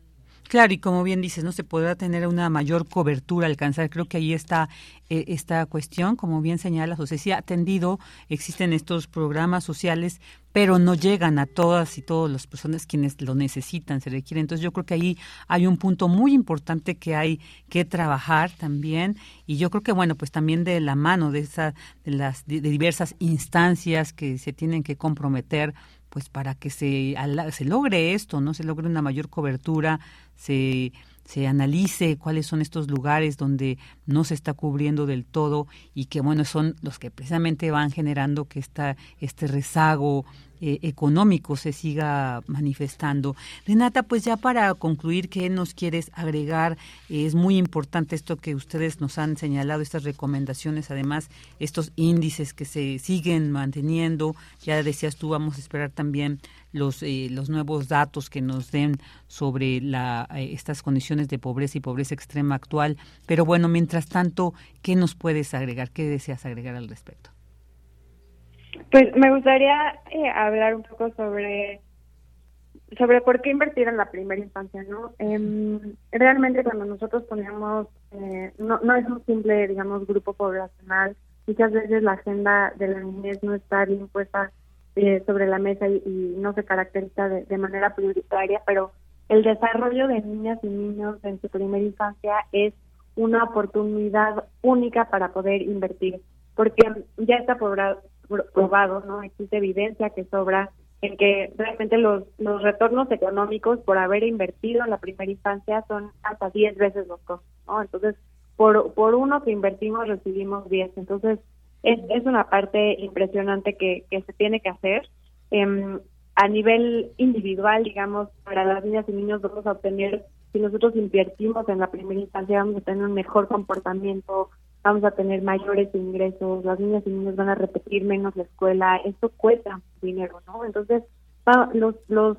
Speaker 2: Claro, y como bien dices, no se podrá tener una mayor cobertura, alcanzar. Creo que ahí está eh, esta cuestión, como bien señala José, sí ha atendido, existen estos programas sociales, pero no llegan a todas y todas las personas quienes lo necesitan, se requiere. Entonces yo creo que ahí hay un punto muy importante que hay que trabajar también y yo creo que bueno, pues también de la mano de esa de las de diversas instancias que se tienen que comprometer pues para que se, se logre esto, ¿no? Se logre una mayor cobertura, se, se analice cuáles son estos lugares donde no se está cubriendo del todo y que, bueno, son los que precisamente van generando que esta, este rezago eh, económico se siga manifestando. Renata, pues ya para concluir, ¿qué nos quieres agregar? es muy importante esto que ustedes nos han señalado, estas recomendaciones, además estos índices que se siguen manteniendo. Ya decías tú, vamos a esperar también los, eh, los nuevos datos que nos den sobre la, eh, estas condiciones de pobreza y pobreza extrema actual. Pero bueno, mientras tanto, ¿qué nos puedes agregar? ¿Qué deseas agregar al respecto?
Speaker 13: Pues me gustaría eh, hablar un poco sobre sobre por qué invertir en la primera infancia, ¿no? Eh, realmente cuando nosotros ponemos, eh, no, no es un simple, digamos, grupo poblacional, muchas veces la agenda de la niñez no está bien puesta eh, sobre la mesa y, y, no se caracteriza de, de manera prioritaria, pero el desarrollo de niñas y niños en su primera infancia es una oportunidad única para poder invertir, porque ya está probado, ¿no? Existe evidencia que sobra en que realmente los, los retornos económicos por haber invertido en la primera infancia son hasta 10 veces los costos, ¿no? Entonces, por, por uno que invertimos recibimos 10. Entonces, es, es una parte impresionante que, que se tiene que hacer. Eh, a nivel individual, digamos, para las niñas y niños vamos a obtener, si nosotros invertimos en la primera instancia, vamos a tener un mejor comportamiento, vamos a tener mayores ingresos, las niñas y niños van a repetir menos la escuela, esto cuesta dinero, ¿no? Entonces, los, los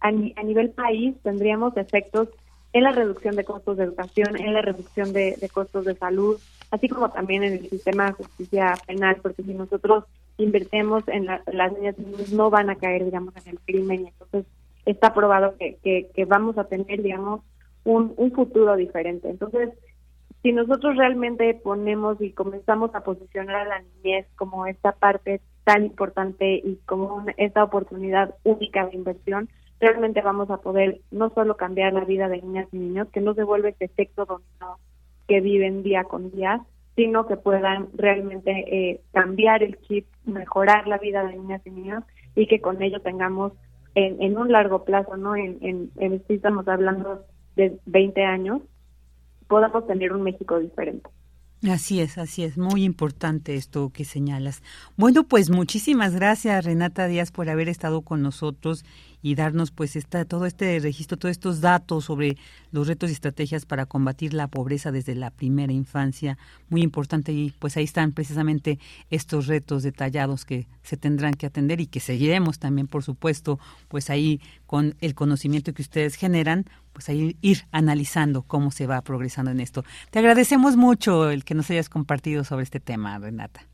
Speaker 13: a, nivel país tendríamos efectos en la reducción de costos de educación, en la reducción de, costos de salud, así como también en el sistema de justicia penal, porque si nosotros invertimos en las niñas no van a caer, digamos, en el crimen, y entonces está probado que, que, vamos a tener, digamos, un, un futuro diferente. Entonces, si nosotros realmente ponemos y comenzamos a posicionar a la niñez como esta parte tan importante y como esta oportunidad única de inversión, realmente vamos a poder no solo cambiar la vida de niñas y niños, que no se vuelve ese efecto dominó que viven día con día, sino que puedan realmente eh, cambiar el chip, mejorar la vida de niñas y niños y que con ello tengamos en, en un largo plazo, ¿no? En, en, en estamos hablando de 20 años, podamos tener un México diferente.
Speaker 2: Así es, así es, muy importante esto que señalas. Bueno, pues muchísimas gracias Renata Díaz por haber estado con nosotros y darnos pues esta, todo este registro, todos estos datos sobre los retos y estrategias para combatir la pobreza desde la primera infancia. Muy importante y pues ahí están precisamente estos retos detallados que se tendrán que atender y que seguiremos también, por supuesto, pues ahí con el conocimiento que ustedes generan, pues ahí ir analizando cómo se va progresando en esto. Te agradecemos mucho el que nos hayas compartido sobre este tema, Renata.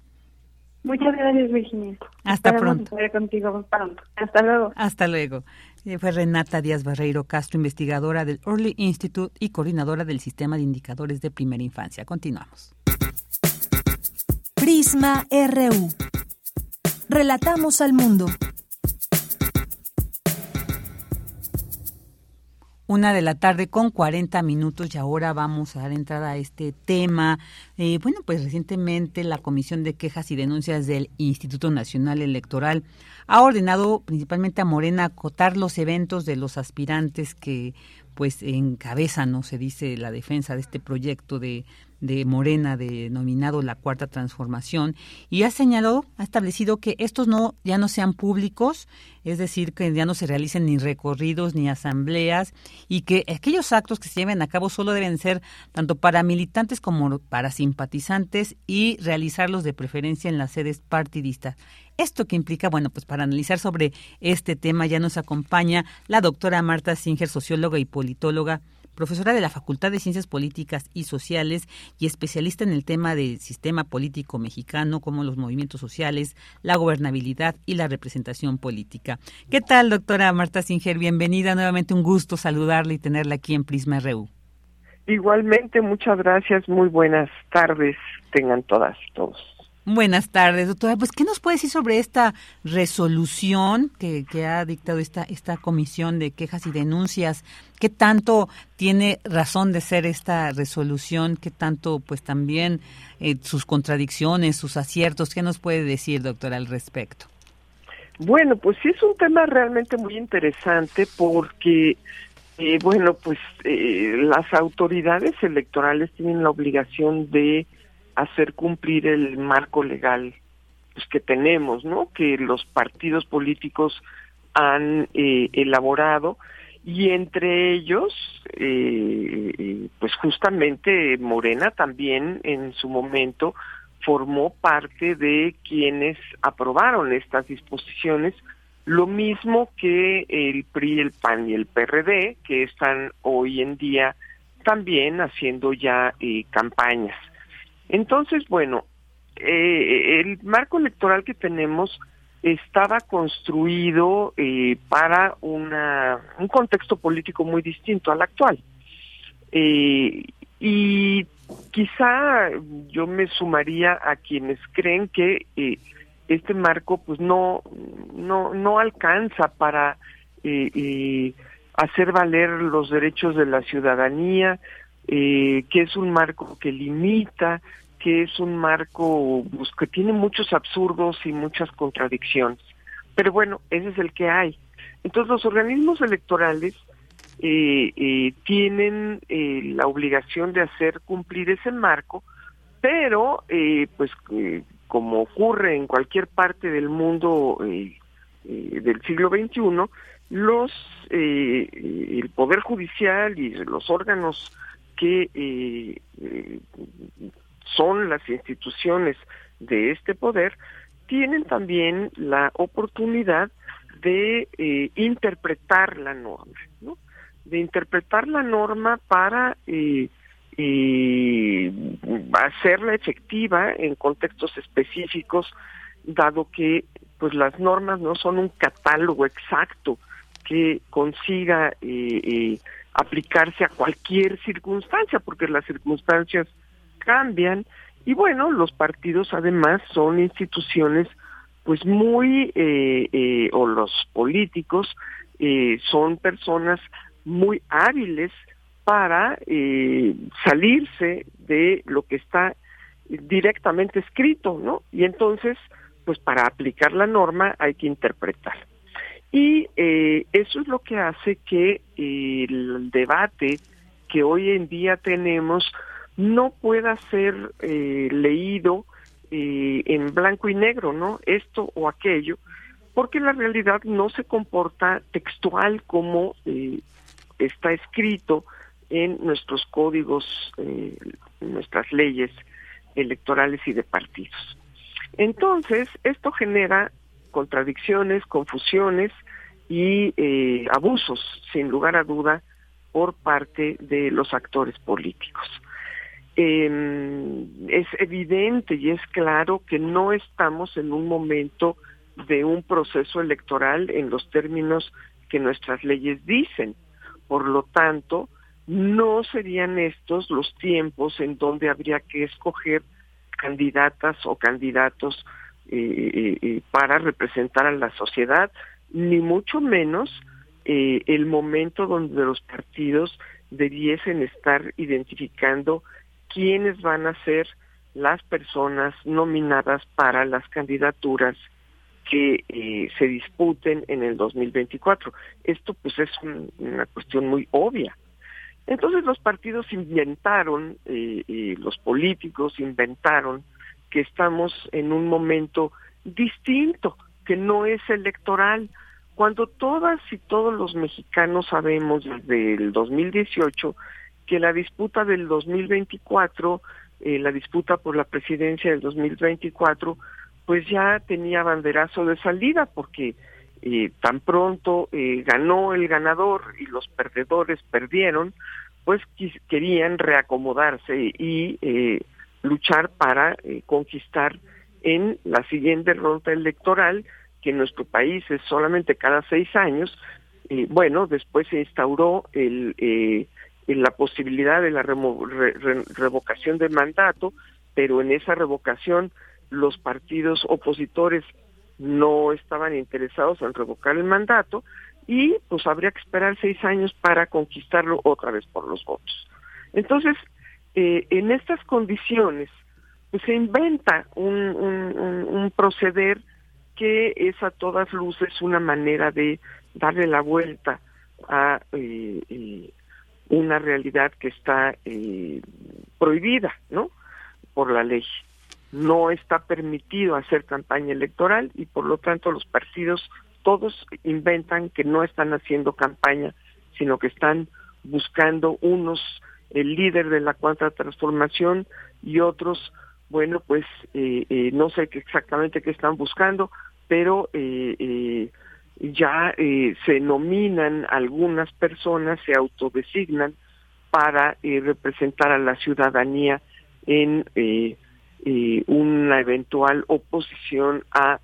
Speaker 13: Muchas gracias, Virginia.
Speaker 2: Hasta pronto.
Speaker 13: contigo pronto. Hasta luego.
Speaker 2: Hasta luego. Eh, fue Renata Díaz Barreiro Castro, investigadora del Early Institute y coordinadora del Sistema de Indicadores de Primera Infancia. Continuamos.
Speaker 1: Prisma RU. Relatamos al mundo.
Speaker 2: Una de la tarde con 40 minutos y ahora vamos a dar entrada a este tema. Eh, bueno, pues recientemente la Comisión de Quejas y Denuncias del Instituto Nacional Electoral ha ordenado principalmente a Morena acotar los eventos de los aspirantes que pues encabezan, no se dice, la defensa de este proyecto de de Morena denominado la Cuarta Transformación y ha señalado, ha establecido que estos no ya no sean públicos, es decir, que ya no se realicen ni recorridos ni asambleas y que aquellos actos que se lleven a cabo solo deben ser tanto para militantes como para simpatizantes y realizarlos de preferencia en las sedes partidistas. Esto que implica, bueno, pues para analizar sobre este tema ya nos acompaña la doctora Marta Singer, socióloga y politóloga profesora de la Facultad de Ciencias Políticas y Sociales y especialista en el tema del sistema político mexicano, como los movimientos sociales, la gobernabilidad y la representación política. ¿Qué tal, doctora Marta Singer? Bienvenida. Nuevamente un gusto saludarla y tenerla aquí en Prisma RU.
Speaker 14: Igualmente, muchas gracias. Muy buenas tardes. Tengan todas todos.
Speaker 2: Buenas tardes, doctora. Pues, ¿qué nos puede decir sobre esta resolución que, ha dictado esta, esta comisión de quejas y denuncias? ¿Qué tanto tiene razón de ser esta resolución? ¿Qué tanto, pues, también eh, sus contradicciones, sus aciertos? ¿Qué nos puede decir, doctora, al respecto?
Speaker 14: Bueno, pues sí es un tema realmente muy interesante porque, eh, bueno, pues eh, las autoridades electorales tienen la obligación de hacer cumplir el marco legal pues, que tenemos, ¿no? Que los partidos políticos han eh, elaborado y entre ellos, eh, pues justamente Morena también en su momento formó parte de quienes aprobaron estas disposiciones, lo mismo que el PRI, el PAN y el PRD, que están hoy en día también haciendo ya eh, campañas. Entonces, bueno, eh, el marco electoral que tenemos estaba construido eh, para una, un contexto político muy distinto al actual. Eh, y quizá yo me sumaría a quienes creen que este marco pues no, no, no alcanza para hacer valer los derechos de la ciudadanía, eh, que es un marco que limita, que es un marco pues, que tiene muchos absurdos y muchas contradicciones. Pero bueno, ese es el que hay. Entonces los organismos electorales eh, eh, tienen eh, la obligación de hacer cumplir ese marco, pero eh, pues eh, como ocurre en cualquier parte del mundo del siglo XXI, los el poder judicial y los órganos que eh, son las instituciones de este poder tienen también la oportunidad de eh, interpretar la norma, ¿no? de interpretar la norma para eh, hacerla efectiva en contextos específicos, dado que pues las normas no son un catálogo exacto que consiga aplicarse a cualquier circunstancia, porque las circunstancias cambian y bueno, los partidos además son instituciones pues muy, eh, eh, o los políticos eh, son personas muy hábiles para salirse de lo que está directamente escrito, ¿no? Y entonces, pues para aplicar la norma hay que interpretar. Y eh, eso es lo que hace que eh, el debate que hoy en día tenemos no pueda ser eh, leído en blanco y negro, ¿no? Esto o aquello, porque la realidad no se comporta textual como está escrito en nuestros códigos, nuestras leyes electorales y de partidos. Entonces, esto genera contradicciones, confusiones y eh, abusos, sin lugar a duda, por parte de los actores políticos. Eh, es evidente y es claro que no estamos en un momento de un proceso electoral en los términos que nuestras leyes dicen. Por lo tanto, no serían estos los tiempos en donde habría que escoger candidatas o candidatos eh, eh, para representar a la sociedad, ni mucho menos eh, el momento donde los partidos debiesen estar identificando quiénes van a ser las personas nominadas para las candidaturas que eh, se disputen en el 2024. Esto pues es un, una cuestión muy obvia. Entonces los partidos inventaron, eh, y los políticos inventaron que estamos en un momento distinto, que no es electoral, cuando todas y todos los mexicanos sabemos desde el 2018 que la disputa del 2024, eh, la disputa por la presidencia del 2024, pues ya tenía banderazo de salida porque eh, tan pronto eh, ganó el ganador y los perdedores perdieron, pues querían reacomodarse y eh, luchar para eh, conquistar en la siguiente ronda electoral, que en nuestro país es solamente cada seis años, eh, bueno, después se instauró el, la posibilidad de la revocación del mandato, pero en esa revocación los partidos opositores no estaban interesados en revocar el mandato y pues habría que esperar seis años para conquistarlo otra vez por los votos. Entonces, eh, en estas condiciones, pues se inventa un, proceder que es a todas luces una manera de darle la vuelta a eh, eh, una realidad que está prohibida, ¿no? Por la ley. No está permitido hacer campaña electoral y por lo tanto los partidos todos inventan que no están haciendo campaña, sino que están buscando unos el líder de la cuarta transformación y otros, bueno, pues eh, eh, no sé exactamente qué están buscando, pero eh, ya se nominan algunas personas, se autodesignan para representar a la ciudadanía en una eventual oposición a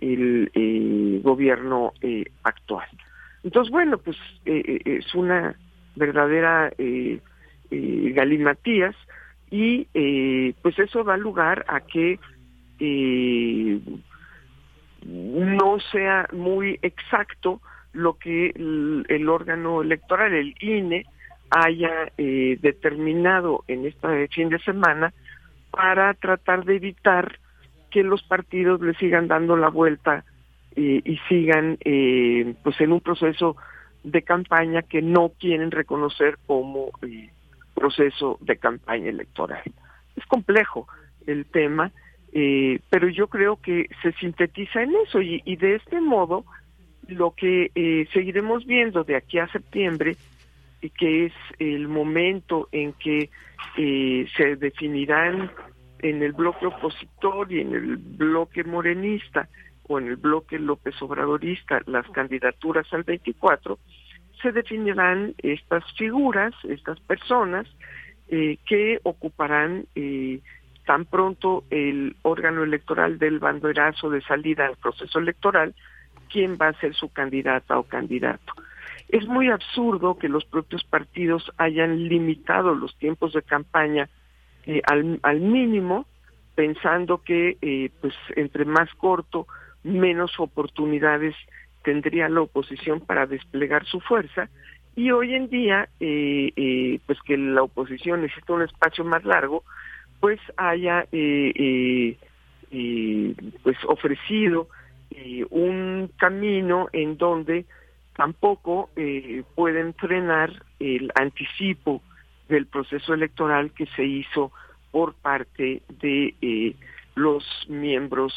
Speaker 14: el eh, gobierno eh, actual. Entonces, bueno, pues eh, es una verdadera galimatías y pues eso da lugar a que no sea muy exacto lo que el, órgano electoral, el INE, haya determinado en este fin de semana para tratar de evitar que los partidos le sigan dando la vuelta eh, y sigan eh, pues en un proceso de campaña que no quieren reconocer como eh, proceso de campaña electoral. Es complejo el tema, pero yo creo que se sintetiza en eso y, de este modo lo que seguiremos viendo de aquí a septiembre, y que es el momento en que se definirán en el bloque opositor y en el bloque morenista o en el bloque López Obradorista las candidaturas al 24, se definirán estas figuras, estas personas eh, que ocuparán eh, tan pronto el órgano electoral del banderazo de salida al proceso electoral, quién va a ser su candidata o candidato. Es muy absurdo que los propios partidos hayan limitado los tiempos de campaña eh, al, al, mínimo, pensando que pues entre más corto, menos oportunidades tendría la oposición para desplegar su fuerza y hoy en día eh, pues que la oposición necesita un espacio más largo pues haya pues ofrecido un camino en donde tampoco pueden frenar el anticipo del proceso electoral que se hizo por parte de eh, los miembros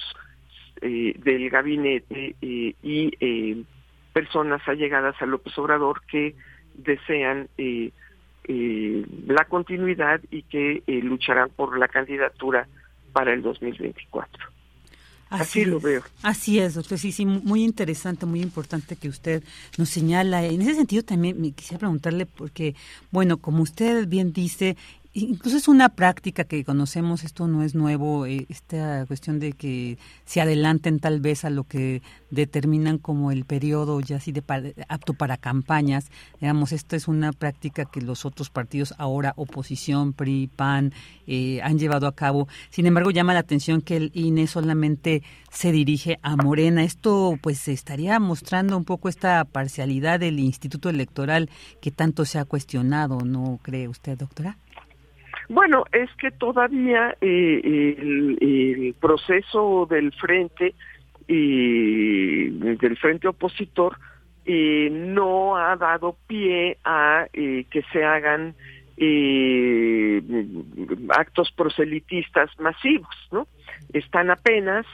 Speaker 14: eh, del gabinete eh, y personas allegadas a López Obrador que desean la continuidad y que lucharán por la candidatura para el 2024. Así, lo veo.
Speaker 2: Así es, doctor. Sí, sí, muy interesante, muy importante que usted nos señala. En ese sentido también me quisiera preguntarle, porque, bueno, como usted bien dice, incluso es una práctica que conocemos, esto no es nuevo, eh, esta cuestión de que se adelanten tal vez a lo que determinan como el periodo ya así de apto para campañas, digamos, esto es una práctica que los otros partidos ahora, oposición, PRI, PAN, eh, han llevado a cabo. Sin embargo, llama la atención que el INE solamente se dirige a Morena. Esto pues estaría mostrando un poco esta parcialidad del Instituto Electoral que tanto se ha cuestionado, ¿no cree usted, doctora?
Speaker 14: Bueno, es que todavía eh, el, proceso del frente y del frente opositor eh, no ha dado pie a eh, que se hagan actos proselitistas masivos, ¿no? Están apenas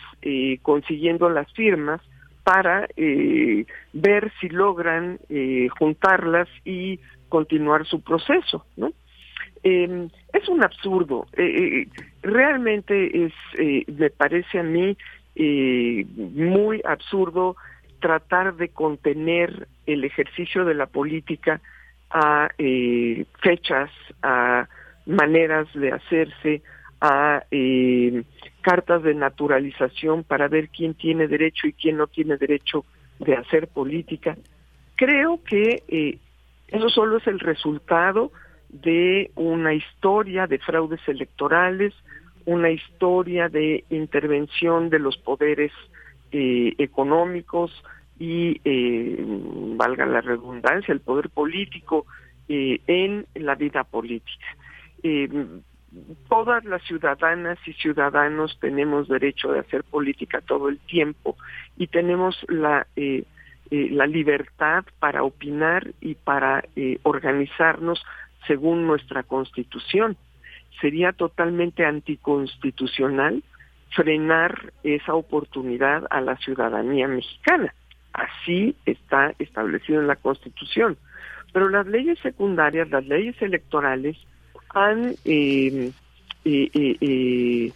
Speaker 14: consiguiendo las firmas para ver si logran juntarlas y continuar su proceso, ¿no? Eh, es un absurdo. Eh, eh, realmente es, eh, me parece a mí muy absurdo tratar de contener el ejercicio de la política a eh, fechas, a maneras de hacerse, a eh, cartas de naturalización para ver quién tiene derecho y quién no tiene derecho de hacer política. Creo que eh, eso solo es el resultado de una historia de fraudes electorales, una historia de intervención de los poderes eh, económicos y, eh, valga la redundancia, el poder político eh, en la vida política. todas las ciudadanas y ciudadanos tenemos derecho de hacer política todo el tiempo y tenemos la la libertad para opinar y para organizarnos según nuestra constitución. Sería totalmente anticonstitucional frenar esa oportunidad a la ciudadanía mexicana. Así está establecido en la Constitución. Pero las leyes secundarias, las leyes electorales, han eh, eh, eh,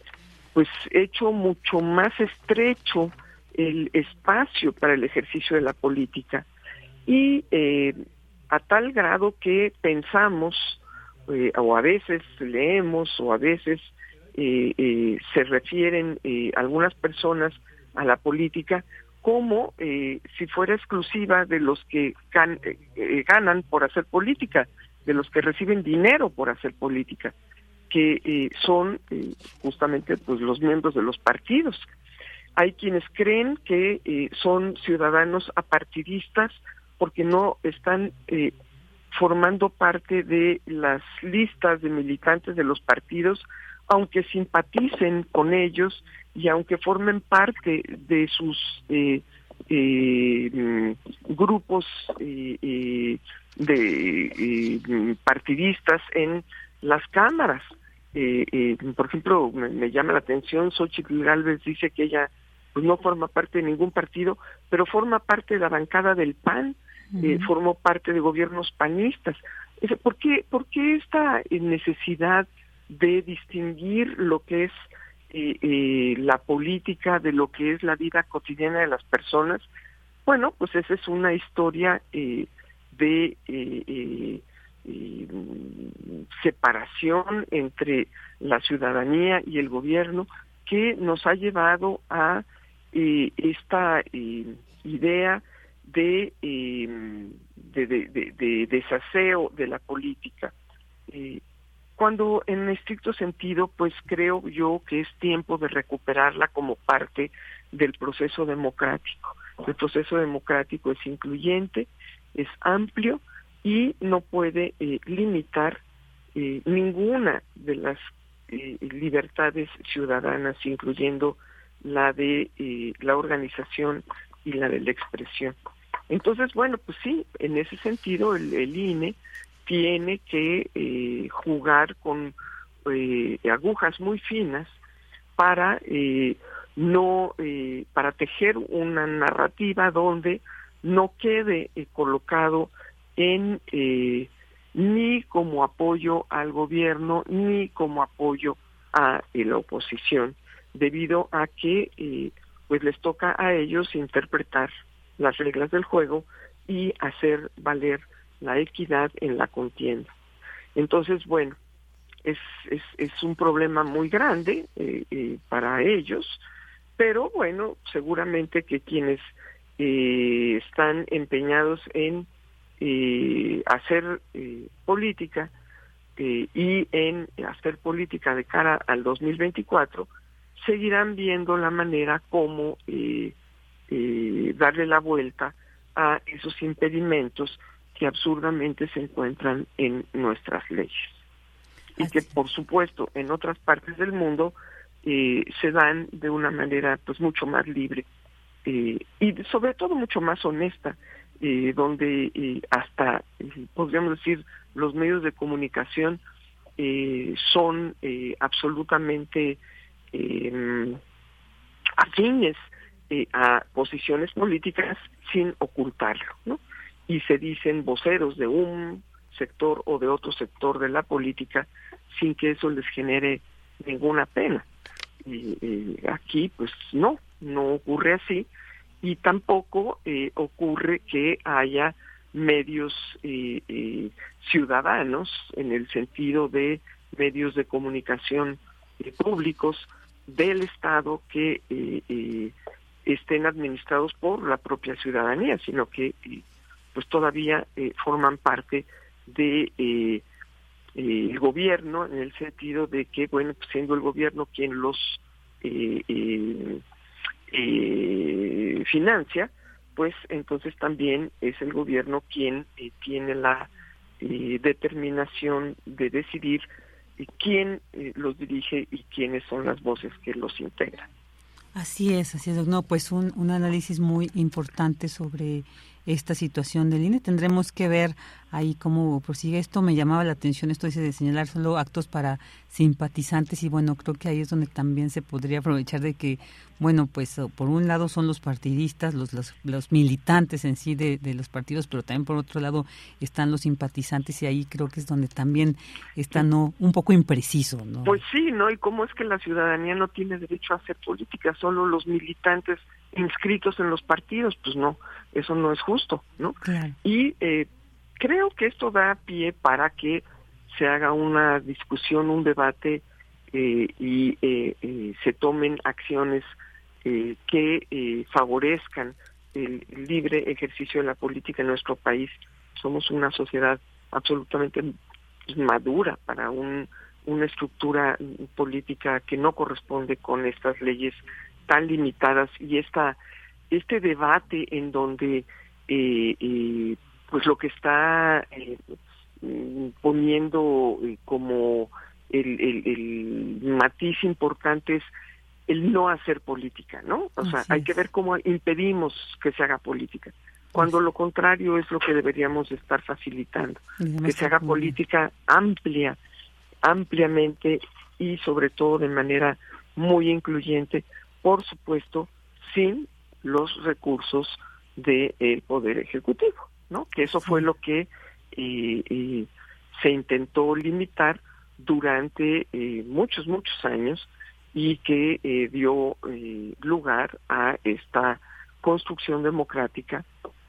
Speaker 14: pues hecho mucho más estrecho el espacio para el ejercicio de la política y a tal grado que pensamos, eh, o a veces leemos, o a veces eh, eh, se refieren algunas personas a la política como si fuera exclusiva de los que ganan por hacer política, de los que reciben dinero por hacer política, que son justamente pues los miembros de los partidos. Hay quienes creen que son ciudadanos apartidistas porque no están eh, formando parte de las listas de militantes de los partidos, aunque simpaticen con ellos y aunque formen parte de sus eh, eh, grupos de partidistas en las cámaras. por ejemplo, me, llama la atención, Xochitl Galvez dice que ella pues no forma parte de ningún partido, pero forma parte de la bancada del PAN, eh, formó parte de gobiernos panistas. ¿Por qué, ¿Por qué esta necesidad de distinguir lo que es eh, eh, la política de lo que es la vida cotidiana de las personas? Bueno, pues esa es una historia de separación entre la ciudadanía y el gobierno que nos ha llevado a esta idea Em, de, de, de, desaseo de la política. Eh, cuando en estricto sentido, pues creo yo que es tiempo de recuperarla como parte del proceso democrático. El proceso democrático es incluyente, es amplio y no puede eh, limitar eh, ninguna de las libertades ciudadanas, incluyendo la de la organización y la de la expresión. Entonces, bueno, pues sí, en ese sentido el, INE tiene que eh, jugar con eh, agujas muy finas para eh, no para tejer una narrativa donde no quede colocado en ni como apoyo al gobierno ni como apoyo a la oposición debido a que pues les toca a ellos interpretar las reglas del juego y hacer valer la equidad en la contienda. Entonces, bueno, es, es, un problema muy grande eh, eh, para ellos, pero bueno, seguramente que quienes eh, están empeñados en hacer política y en hacer política de cara al 2024, seguirán viendo la manera como eh, darle la vuelta a esos impedimentos que absurdamente se encuentran en nuestras leyes. Y que, por supuesto, en otras partes del mundo eh, se dan de una manera pues mucho más libre eh, y sobre todo mucho más honesta, eh, donde hasta, podríamos decir, los medios de comunicación son absolutamente afines eh, a posiciones políticas sin ocultarlo, ¿no? Y se dicen voceros de un sector o de otro sector de la política sin que eso les genere ninguna pena. Y, aquí, pues no, no ocurre así y tampoco eh, ocurre que haya medios eh, ciudadanos en el sentido de medios de comunicación públicos del Estado que estén administrados por la propia ciudadanía, sino que pues todavía forman parte de el gobierno en el sentido de que bueno pues siendo el gobierno quien los eh, eh, eh, financia pues entonces también es el gobierno quien tiene la determinación de decidir quién los dirige y quiénes son las voces que los integran.
Speaker 2: Así es, así es. No, pues un, un análisis muy importante sobre esta situación del INE. Tendremos que ver ahí cómo prosigue esto. Me llamaba la atención esto dice de señalar solo actos para simpatizantes y bueno, creo que ahí es donde también se podría aprovechar de que, bueno, pues por un lado son los partidistas, los, los, militantes en sí de, los partidos, pero también por otro lado están los simpatizantes y ahí creo que es donde también está no un poco impreciso, ¿no?
Speaker 14: Pues sí, ¿no? Y cómo es que la ciudadanía no tiene derecho a hacer política, solo los militantes inscritos en los partidos, pues no, eso no es justo, ¿no? Y eh, creo que esto da pie para que se haga una discusión, un debate eh, y eh, se tomen acciones que favorezcan el libre ejercicio de la política en nuestro país. Somos una sociedad absolutamente madura para un, una estructura política que no corresponde con estas leyes tan limitadas y esta este debate en donde eh, eh, pues lo que está eh, poniendo como el, el, matiz importante es el no hacer política, ¿no? O sea, hay que ver cómo impedimos que se haga política, cuando lo contrario es lo que deberíamos estar facilitando, que se haga política amplia, ampliamente y sobre todo de manera muy incluyente, por supuesto, sin los recursos del Poder Ejecutivo, ¿no? Que eso fue lo que eh, eh, se intentó limitar durante eh, muchos, muchos años y que dio lugar a esta construcción democrática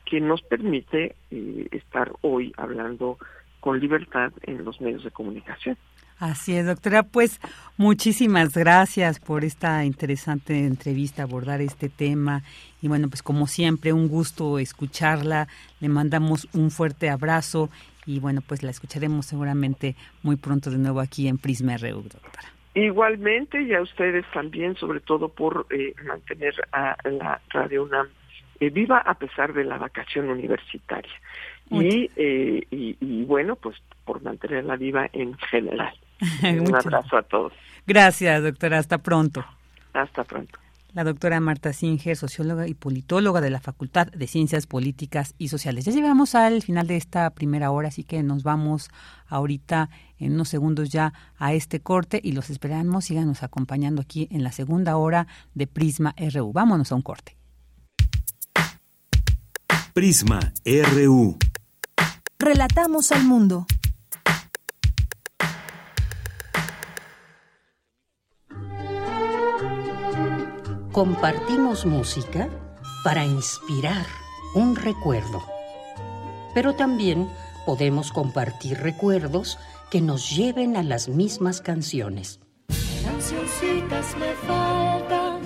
Speaker 14: que nos permite estar hoy hablando con libertad en los medios de comunicación.
Speaker 2: Así es, doctora. Pues muchísimas gracias por esta interesante entrevista, abordar este tema. Y bueno, pues como siempre, un gusto escucharla. Le mandamos un fuerte abrazo y bueno, pues la escucharemos seguramente muy pronto de nuevo aquí en Prisma RU, doctora.
Speaker 14: Igualmente, y a ustedes también, sobre todo por eh, mantener a la Radio UNAM eh, viva a pesar de la vacación universitaria. Y, eh, y, y bueno, pues por mantenerla viva en general. Un abrazo a todos.
Speaker 2: Gracias, doctora. Hasta pronto.
Speaker 14: Hasta pronto.
Speaker 2: La doctora Marta Singer, socióloga y politóloga de la Facultad de Ciencias Políticas y Sociales. Ya llegamos al final de esta primera hora, así que nos vamos ahorita en unos segundos ya a este corte y los esperamos. Síganos acompañando aquí en la segunda hora de Prisma RU. Vámonos a un corte.
Speaker 3: Prisma RU.
Speaker 1: Relatamos al mundo.
Speaker 7: Compartimos música para inspirar un recuerdo. Pero también podemos compartir recuerdos que nos lleven a las mismas canciones. Cancioncitas me faltan.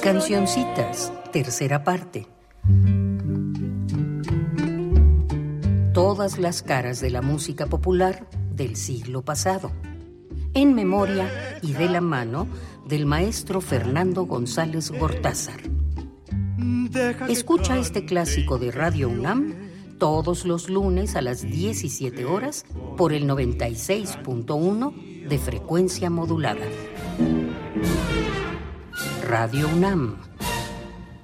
Speaker 7: Cancioncitas, tercera parte. Todas las caras de la música popular del siglo pasado. En memoria y de la mano del maestro Fernando González Gortázar. Escucha este clásico de Radio UNAM todos los lunes a las 17 horas por el 96.1 de frecuencia modulada. Radio UNAM.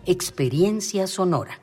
Speaker 7: Experiencia sonora.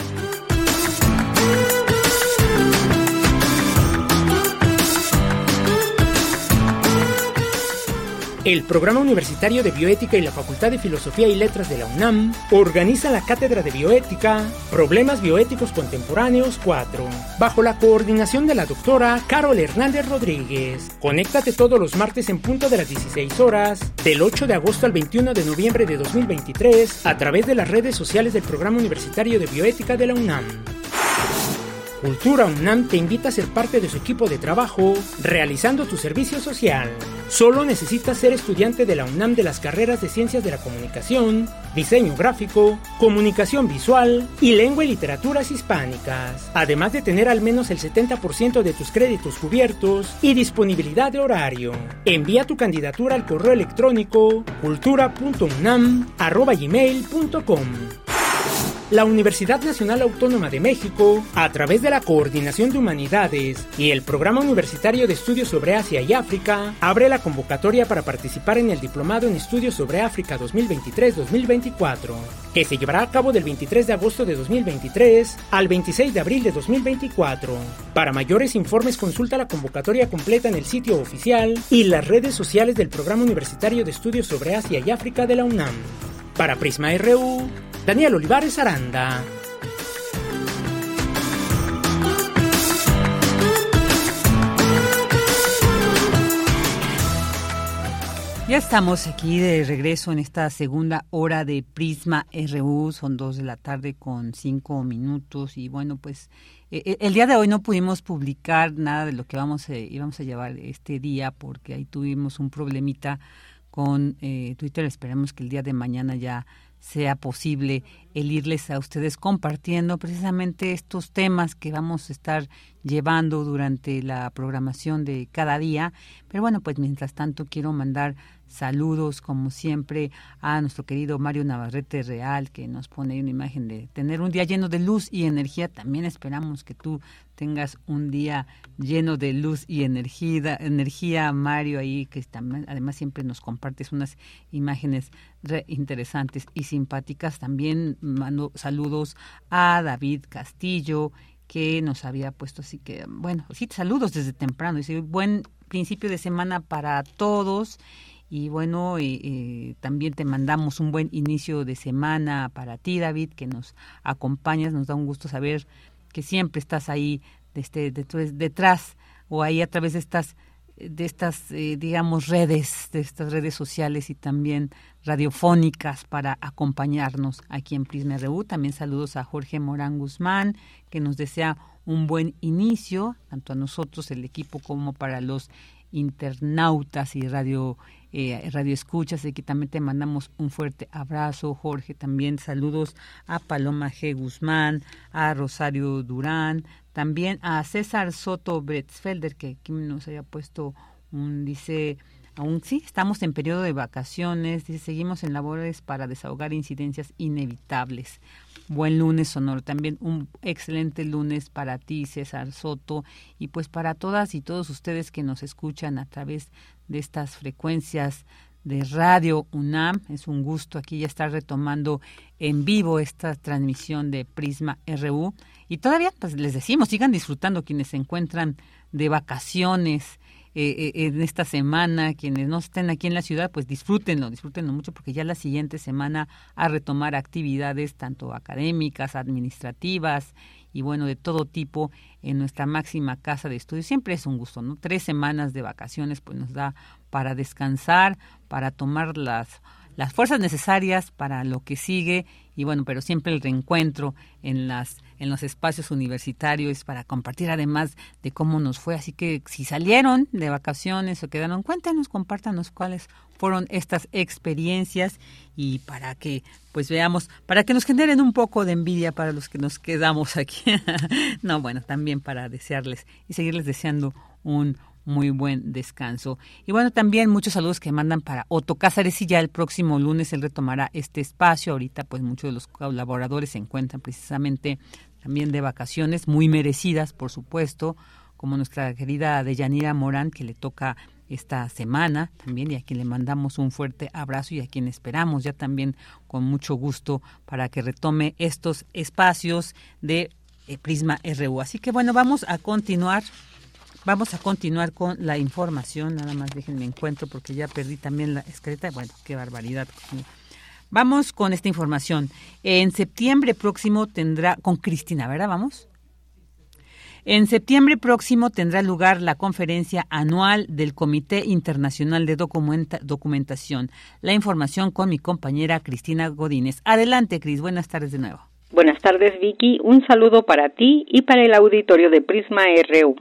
Speaker 8: El Programa Universitario de Bioética y la Facultad de Filosofía y Letras de la UNAM organiza la Cátedra de Bioética Problemas Bioéticos Contemporáneos 4, bajo la coordinación de la doctora Carol Hernández Rodríguez. Conéctate todos los martes en punto de las 16 horas, del 8 de agosto al 21 de noviembre de 2023, a través de las redes sociales del Programa Universitario de Bioética de la UNAM. Cultura UNAM te invita a ser parte de su equipo de trabajo realizando tu servicio social. Solo necesitas ser estudiante de la UNAM de las carreras de Ciencias de la Comunicación, Diseño Gráfico, Comunicación Visual y Lengua y Literaturas Hispánicas, además de tener al menos el 70% de tus créditos cubiertos y disponibilidad de horario. Envía tu candidatura al correo electrónico cultura.unam.gmail.com la Universidad Nacional Autónoma de México, a través de la Coordinación de Humanidades y el Programa Universitario de Estudios sobre Asia y África, abre la convocatoria para participar en el Diplomado en Estudios sobre África 2023-2024, que se llevará a cabo del 23 de agosto de 2023 al 26 de abril de 2024. Para mayores informes consulta la convocatoria completa en el sitio oficial y las redes sociales del Programa Universitario de Estudios sobre Asia y África de la UNAM. Para Prisma RU, Daniel Olivares Aranda.
Speaker 2: Ya estamos aquí de regreso en esta segunda hora de Prisma RU. Son dos de la tarde con cinco minutos. Y bueno, pues eh, eh, el día de hoy no pudimos publicar nada de lo que vamos a, íbamos a llevar este día porque ahí tuvimos un problemita con eh, Twitter. Esperemos que el día de mañana ya sea posible el irles a ustedes compartiendo precisamente estos temas que vamos a estar llevando durante la programación de cada día. Pero bueno, pues mientras tanto quiero mandar saludos como siempre a nuestro querido Mario Navarrete Real que nos pone una imagen de tener un día lleno de luz y energía. También esperamos que tú tengas un día lleno de luz y energía, energía Mario ahí que también, además siempre nos compartes unas imágenes interesantes y simpáticas. También mando saludos a David Castillo que nos había puesto así que bueno, sí, saludos desde temprano. Dice, buen principio de semana para todos Y bueno, también te mandamos un buen inicio de semana para ti, David, que nos acompañas. Nos da un gusto saber que siempre estás ahí este, detrás o ahí a través de estas de estas, eh, digamos, redes, de estas redes sociales y también radiofónicas para acompañarnos aquí en Prisma RU. También saludos a Jorge Morán Guzmán, que nos desea un buen inicio, tanto a nosotros, el equipo, como para los internautas y radio eh, radio escuchas y que también te mandamos un fuerte abrazo Jorge también saludos a Paloma G Guzmán a Rosario Durán también a César Soto Bretzfelder que aquí nos haya puesto un dice Aún sí, estamos en periodo de vacaciones, dice, seguimos en labores para desahogar incidencias inevitables. Buen lunes sonoro, también un excelente lunes para ti, César Soto, y pues para todas y todos ustedes que nos escuchan a través de estas frecuencias de Radio UNAM. Es un gusto aquí ya estar retomando en vivo esta transmisión de Prisma RU. Y todavía, pues les decimos, sigan disfrutando quienes se encuentran de vacaciones eh, eh, en esta semana. Quienes no estén aquí en la ciudad, pues disfrútenlo, disfrútenlo mucho porque ya la siguiente semana a retomar actividades tanto académicas, administrativas y bueno, de todo tipo en nuestra máxima casa de estudio. Siempre es un gusto, ¿no? Tres semanas de vacaciones pues nos da para descansar, para tomar las las fuerzas necesarias para lo que sigue y bueno, pero siempre el reencuentro en las en los espacios universitarios para compartir además de cómo nos fue, así que si salieron de vacaciones o quedaron, cuéntanos, compártanos cuáles fueron estas experiencias y para que pues veamos, para que nos generen un poco de envidia para los que nos quedamos aquí. no, bueno, también para desearles y seguirles deseando un muy buen descanso. Y bueno, también muchos saludos que mandan para Otto Cázares y ya el próximo lunes él retomará este espacio. Ahorita pues muchos de los colaboradores se encuentran precisamente también de vacaciones, muy merecidas por supuesto, como nuestra querida Deyanira Morán que le toca esta semana también y a quien le mandamos un fuerte abrazo y a quien esperamos ya también con mucho gusto para que retome estos espacios de eh, Prisma RU. Así que bueno, vamos a continuar Vamos a continuar con la información, nada más déjenme encuentro porque ya perdí también la escaleta. Bueno, qué barbaridad. Vamos con esta información. En septiembre próximo tendrá, con Cristina, ¿verdad? Vamos. En septiembre próximo tendrá lugar la conferencia anual del Comité Internacional de Documentación. La información con mi compañera Cristina Godínez. Adelante, Cris. Buenas tardes de nuevo.
Speaker 10: Buenas tardes, Vicky. Un saludo para ti y para el auditorio de Prisma RU.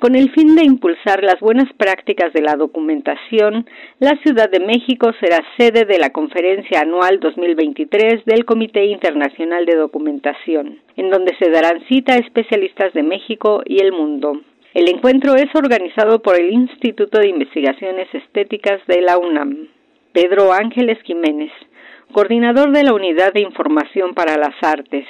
Speaker 10: Con el fin de impulsar las buenas prácticas de la documentación, la Ciudad de México será sede de la Conferencia Anual 2023 del Comité Internacional de Documentación, en donde se darán cita a especialistas de México y el mundo. El encuentro es organizado por el Instituto de Investigaciones Estéticas de la UNAM. Pedro Ángeles Jiménez, coordinador de la Unidad de Información para las Artes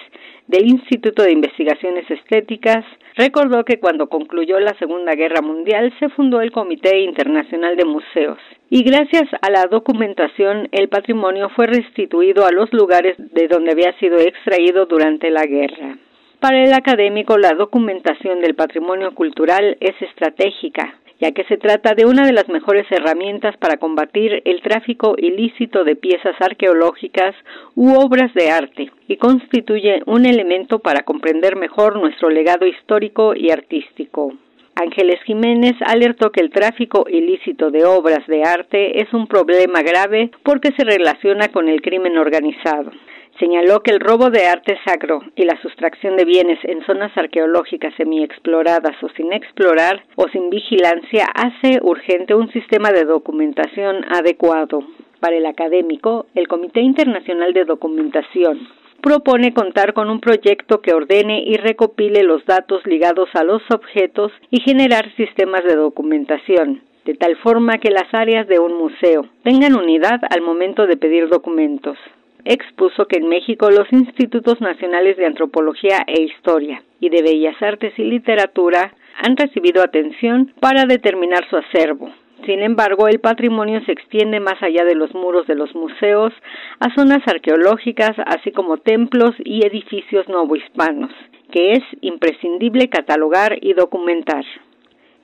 Speaker 10: del Instituto de Investigaciones Estéticas, recordó que cuando concluyó la Segunda Guerra Mundial se fundó el Comité Internacional de Museos y gracias a la documentación el patrimonio fue restituido a los lugares de donde había sido extraído durante la guerra. Para el académico, la documentación del patrimonio cultural es estratégica, ya que se trata de una de las mejores herramientas para combatir el tráfico ilícito de piezas arqueológicas u obras de arte y constituye un elemento para comprender mejor nuestro legado histórico y artístico. Ángeles Jiménez alertó que el tráfico ilícito de obras de arte es un problema grave porque se relaciona con el crimen organizado. Señaló que el robo de arte sacro y la sustracción de bienes en zonas arqueológicas semiexploradas o sin explorar o sin vigilancia hace urgente un sistema de documentación adecuado. Para el académico, el Comité Internacional de Documentación propone contar con un proyecto que ordene y recopile los datos ligados a los objetos y generar sistemas de documentación, de tal forma que las áreas de un museo tengan unidad al momento de pedir documentos expuso que en México los institutos nacionales de antropología e historia y de bellas artes y literatura han recibido atención para determinar su acervo. Sin embargo, el patrimonio se extiende más allá de los muros de los museos a zonas arqueológicas, así como templos y edificios novohispanos, que es imprescindible catalogar y documentar.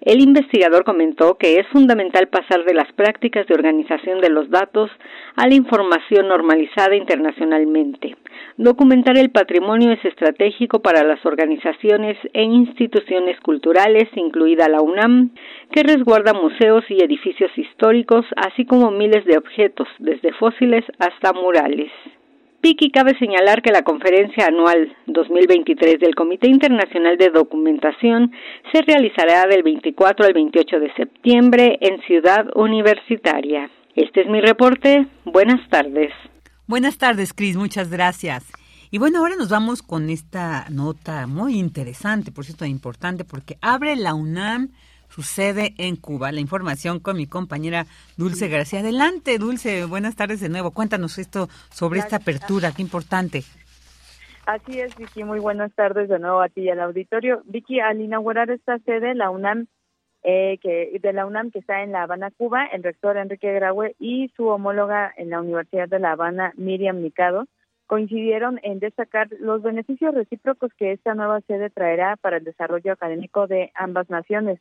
Speaker 10: El investigador comentó que es fundamental pasar de las prácticas de organización de los datos a la información normalizada internacionalmente. Documentar el patrimonio es estratégico para las organizaciones e instituciones culturales, incluida la UNAM, que resguarda museos y edificios históricos, así como miles de objetos, desde fósiles hasta murales. Piki cabe señalar que la conferencia anual 2023 del Comité Internacional de Documentación se realizará del 24 al 28 de septiembre en Ciudad Universitaria. Este es mi reporte. Buenas tardes.
Speaker 2: Buenas tardes, Cris. Muchas gracias. Y bueno, ahora nos vamos con esta nota muy interesante, por cierto, importante, porque abre la UNAM sucede en Cuba. La información con mi compañera Dulce García. Adelante, Dulce, buenas tardes de nuevo. Cuéntanos esto sobre esta apertura, qué importante.
Speaker 9: Así es, Vicky, muy buenas tardes de nuevo a ti y al auditorio. Vicky, al inaugurar esta sede, la UNAM, eh, que de la UNAM que está en La Habana, Cuba, el rector Enrique Graue y su homóloga en la Universidad de La Habana, Miriam Mikado, coincidieron en destacar los beneficios recíprocos que esta nueva sede traerá para el desarrollo académico de ambas naciones.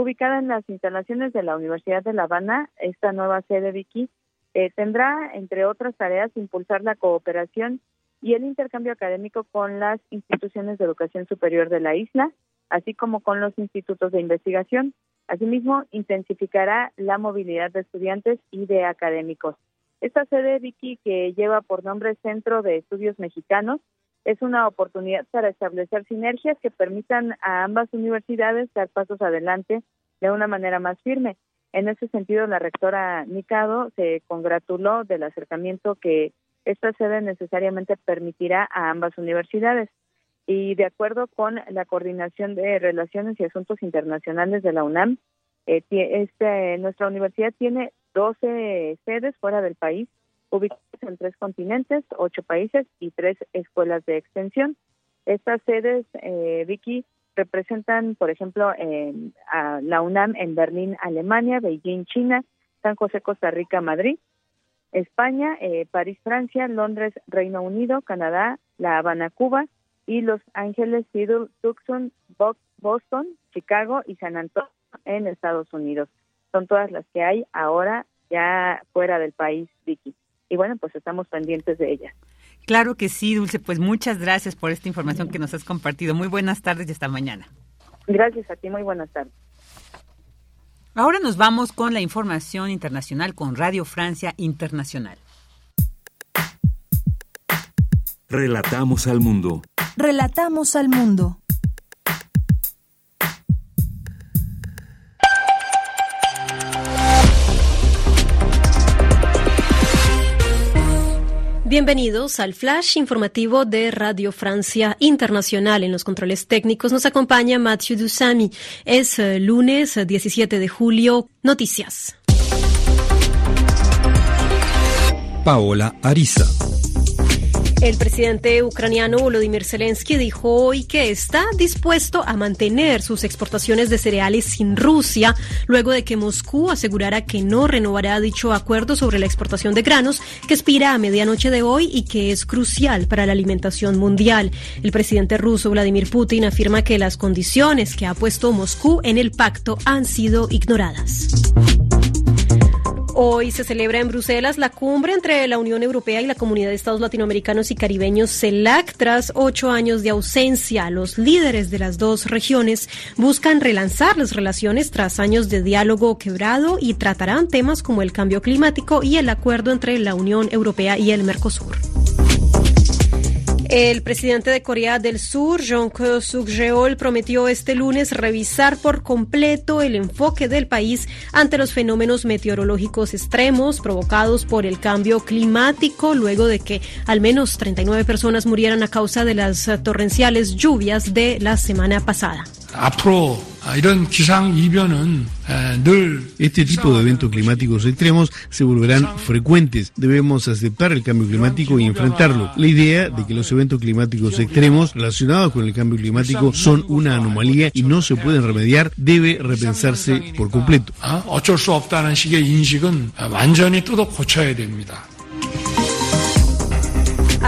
Speaker 9: Ubicada en las instalaciones de la Universidad de La Habana, esta nueva sede Vicky eh, tendrá, entre otras tareas, impulsar la cooperación y el intercambio académico con las instituciones de educación superior de la isla, así como con los institutos de investigación. Asimismo, intensificará la movilidad de estudiantes y de académicos. Esta sede, Vicky, que lleva por nombre Centro de Estudios Mexicanos, es una oportunidad para establecer sinergias que permitan a ambas universidades dar pasos adelante de una manera más firme. En ese sentido, la rectora Nicado se congratuló del acercamiento que esta sede necesariamente permitirá a ambas universidades. Y de acuerdo con la Coordinación de Relaciones y Asuntos Internacionales de la UNAM, eh, este, nuestra universidad tiene 12 sedes fuera del país ubicados en tres continentes, ocho países y tres escuelas de extensión. Estas sedes, eh, Vicky, representan, por ejemplo, a la UNAM en Berlín, Alemania, Beijing, China, San José, Costa Rica, Madrid, España, eh, París, Francia, Londres, Reino Unido, Canadá, La Habana, Cuba y Los Ángeles, Seattle, Tucson, Boston, Chicago y San Antonio en Estados Unidos. Son todas las que hay ahora ya fuera del país, Vicky y bueno, pues estamos pendientes de ella.
Speaker 2: Claro que sí, Dulce, pues muchas gracias por esta información que nos has compartido. Muy buenas tardes y hasta mañana.
Speaker 9: Gracias a ti, muy buenas tardes.
Speaker 2: Ahora nos vamos con la información internacional con Radio Francia Internacional.
Speaker 3: Relatamos al mundo.
Speaker 1: Relatamos al mundo.
Speaker 15: Bienvenidos al flash informativo de Radio Francia Internacional. En los controles técnicos nos acompaña Mathieu Dussami. Es eh, lunes 17 de julio. Noticias.
Speaker 12: Paola Ariza.
Speaker 15: El presidente ucraniano Volodymyr Zelensky dijo hoy que está dispuesto a mantener sus exportaciones de cereales sin Rusia, luego de que Moscú asegurara que no renovará dicho acuerdo sobre la exportación de granos que expira a medianoche de hoy y que es crucial para la alimentación mundial. El presidente ruso Vladimir Putin afirma que las condiciones que ha puesto Moscú en el pacto han sido ignoradas. Hoy se celebra en Bruselas la cumbre entre la Unión Europea y la Comunidad de Estados Latinoamericanos y Caribeños CELAC. Tras ocho años de ausencia, los líderes de las dos regiones buscan relanzar las relaciones tras años de diálogo quebrado y tratarán temas como el cambio climático y el acuerdo entre la Unión Europea y el Mercosur. El presidente de Corea del Sur, Jong Suk Yeol, prometió este lunes revisar por completo el enfoque del país ante los fenómenos meteorológicos extremos provocados por el cambio climático, luego de que al menos 39 personas murieran a causa de las torrenciales lluvias de la semana pasada.
Speaker 16: Este tipo de eventos climáticos extremos se volverán frecuentes. Debemos aceptar el cambio climático y enfrentarlo. La idea de que los eventos climáticos extremos relacionados con el cambio climático son una anomalía y no se pueden remediar debe repensarse por completo.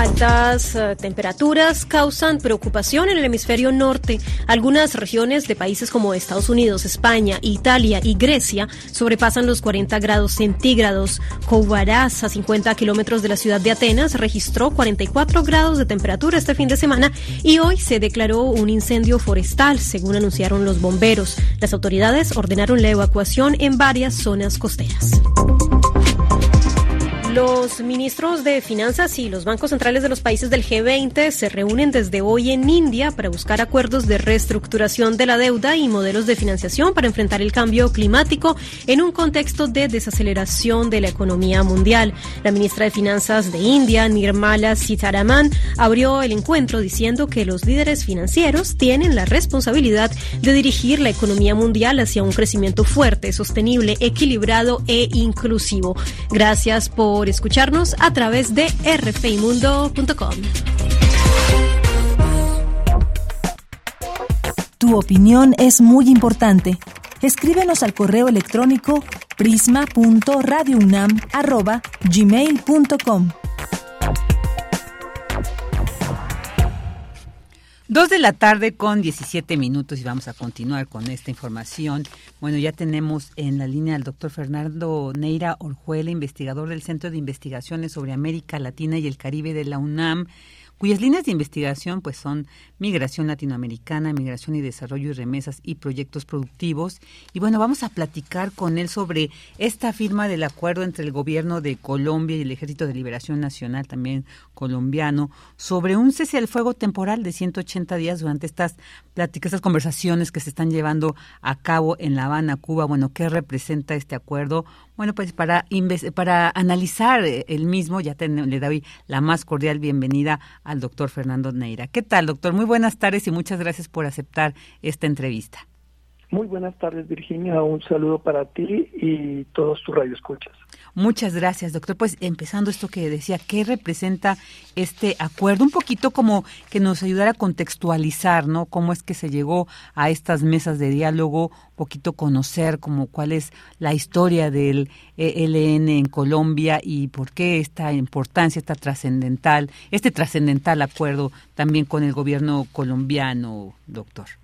Speaker 15: Altas eh, temperaturas causan preocupación en el hemisferio norte. Algunas regiones de países como Estados Unidos, España, Italia y Grecia sobrepasan los 40 grados centígrados. Kouvaras, a 50 kilómetros de la ciudad de Atenas, registró 44 grados de temperatura este fin de semana y hoy se declaró un incendio forestal, según anunciaron los bomberos. Las autoridades ordenaron la evacuación en varias zonas costeras. Los ministros de Finanzas y los bancos centrales de los países del G20 se reúnen desde hoy en India para buscar acuerdos de reestructuración de la deuda y modelos de financiación para enfrentar el cambio climático en un contexto de desaceleración de la economía mundial. La ministra de Finanzas de India, Nirmala Sitharaman, abrió el encuentro diciendo que los líderes financieros tienen la responsabilidad de dirigir la economía mundial hacia un crecimiento fuerte, sostenible, equilibrado e inclusivo. Gracias por escucharnos a través de rfimundo.com.
Speaker 1: Tu opinión es muy importante. Escríbenos al correo electrónico prisma.radiounam@gmail.com.
Speaker 2: Dos de la tarde con 17 minutos y vamos a continuar con esta información. Bueno, ya tenemos en la línea al doctor Fernando Neira Orjuela, investigador del Centro de Investigaciones sobre América Latina y el Caribe de la UNAM cuyas líneas de investigación pues son migración latinoamericana, migración y desarrollo y remesas y proyectos productivos. Y bueno, vamos a platicar con él sobre esta firma del acuerdo entre el gobierno de Colombia y el Ejército de Liberación Nacional, también colombiano, sobre un cese al fuego temporal de 180 días durante estas pláticas, estas conversaciones que se están llevando a cabo en La Habana, Cuba. Bueno, ¿qué representa este acuerdo? Bueno, pues para, para analizar eh, el mismo, ya le doy la más cordial bienvenida al doctor Fernando Neira. ¿Qué tal, doctor? Muy buenas tardes y muchas gracias por aceptar esta entrevista.
Speaker 17: Muy buenas tardes, Virginia. Un saludo para ti y todos tus radioescuchas.
Speaker 2: Muchas gracias, doctor. Pues empezando esto que decía, ¿qué representa este acuerdo? Un poquito como que nos ayudara a contextualizar, ¿no? Cómo es que se llegó a estas mesas de diálogo, un poquito conocer como cuál es la historia del ELN en Colombia y por qué esta importancia, esta trascendental, este trascendental acuerdo también con el gobierno colombiano, doctor.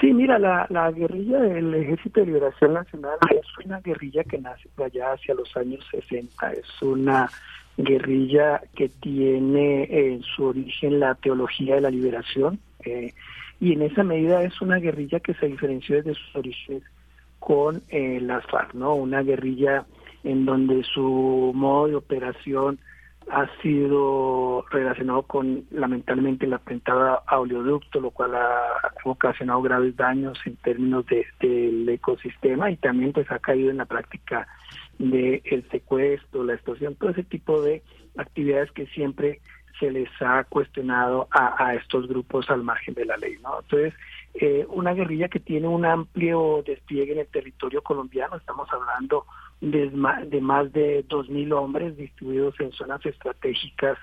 Speaker 17: Sí, mira, la, la guerrilla del Ejército de Liberación Nacional es una guerrilla que nace allá hacia los años 60. Es una guerrilla que tiene en su origen la teología de la liberación eh, y en esa medida es una guerrilla que se diferenció desde sus orígenes con eh, las FARC, ¿no? Una guerrilla en donde su modo de operación ha sido relacionado con lamentablemente la atentado a oleoducto, lo cual ha ocasionado graves daños en términos de, del ecosistema y también pues ha caído en la práctica del el secuestro, la extorsión, todo ese tipo de actividades que siempre se les ha cuestionado a, a estos grupos al margen de la ley, ¿no? Entonces, eh, una guerrilla que tiene un amplio despliegue en el territorio colombiano, estamos hablando de, más de 2.000 hombres distribuidos en zonas estratégicas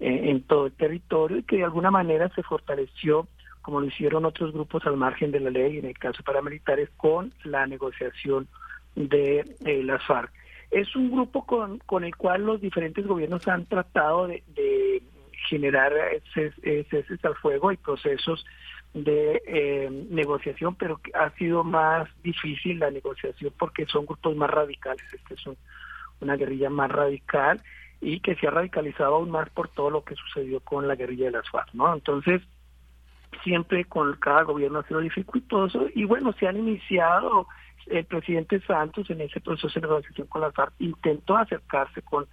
Speaker 17: eh, en todo el territorio y que de alguna manera se fortaleció, como lo hicieron otros grupos al margen de la ley, en el caso paramilitares, con la negociación de las FARC. Es un grupo con, con el cual los diferentes gobiernos han tratado de, de generar ceses al fuego y procesos de eh, negociación, pero ha sido más difícil la negociación porque son grupos más radicales. Este es una guerrilla más radical y que se ha radicalizado aún más por todo lo que sucedió con la guerrilla de las FARC, ¿no? Entonces, siempre con cada gobierno ha sido dificultoso y bueno, se han iniciado, el presidente Santos en ese proceso de negociación con las FARC intentó acercarse con,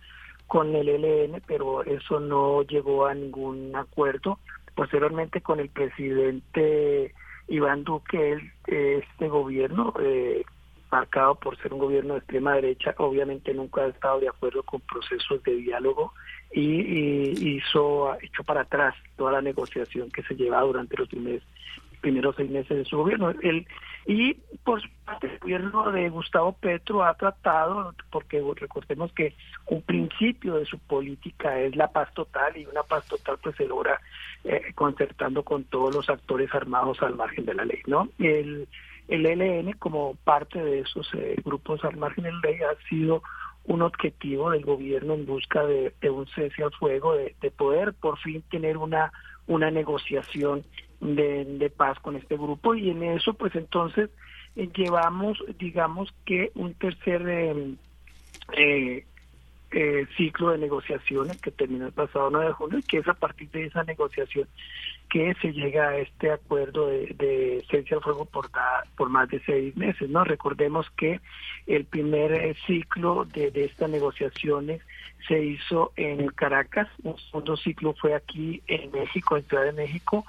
Speaker 17: con el ELN, pero eso no llegó a ningún acuerdo posteriormente con el presidente Iván Duque, este gobierno, eh, marcado por ser un gobierno de extrema derecha, obviamente nunca ha estado de acuerdo con procesos de diálogo y, hizo echó para atrás toda la negociación que se llevaba durante los primeros primeros seis meses de su gobierno. El, y por su parte el gobierno de Gustavo Petro ha tratado, porque recordemos que un principio de su política es la paz total y una paz total pues se logra eh, concertando con todos los actores armados al margen de la ley, ¿no? El, el ELN como parte de esos eh, grupos al margen de la ley ha sido un objetivo del gobierno en busca de, un cese al fuego, de, poder por fin tener una, una negociación de, paz con este grupo y en eso pues entonces eh, llevamos digamos que un tercer eh, eh, eh, ciclo de negociaciones que terminó el pasado 9 de junio y que es a partir de esa negociación que se llega a este acuerdo de, de cese al fuego por, por más de seis meses. no Recordemos que el primer ciclo de, de estas negociaciones se hizo en Caracas, un segundo ciclo fue aquí en México, en Ciudad de México,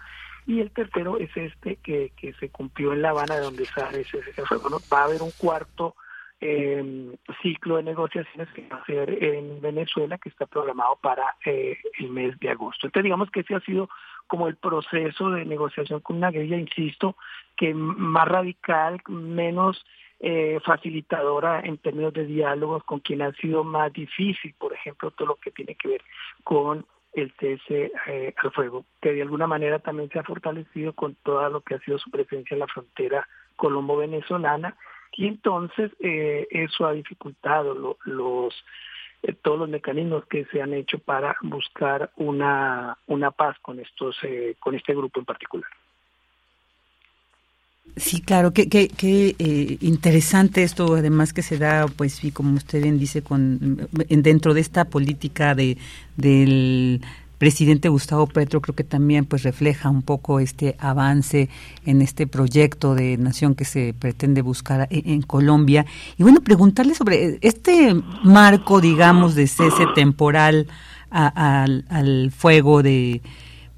Speaker 17: y el tercero es este que, que se cumplió en La Habana, de donde sale ese, ese fuego. ¿no? Va a haber un cuarto eh, ciclo de negociaciones que va a ser en Venezuela, que está programado para eh, el mes de agosto. Entonces, digamos que ese ha sido como el proceso de negociación con una guerrilla, insisto, que más radical, menos eh, facilitadora en términos de diálogos, con quien ha sido más difícil, por ejemplo, todo lo que tiene que ver con el cese eh, al fuego, que de alguna manera también se ha fortalecido con todo lo que ha sido su presencia en la frontera colombo-venezolana y entonces eh, eso ha dificultado los eh, todos los mecanismos que se han hecho para buscar una una paz con estos con este grupo en particular.
Speaker 2: Sí, claro, qué, qué, qué interesante esto, además que se da, pues, y como usted bien dice, con dentro de esta política de del presidente Gustavo Petro creo que también pues refleja un poco este avance en este proyecto de nación que se pretende buscar en, Colombia. Y bueno, preguntarle sobre este marco, digamos, de cese temporal al, fuego de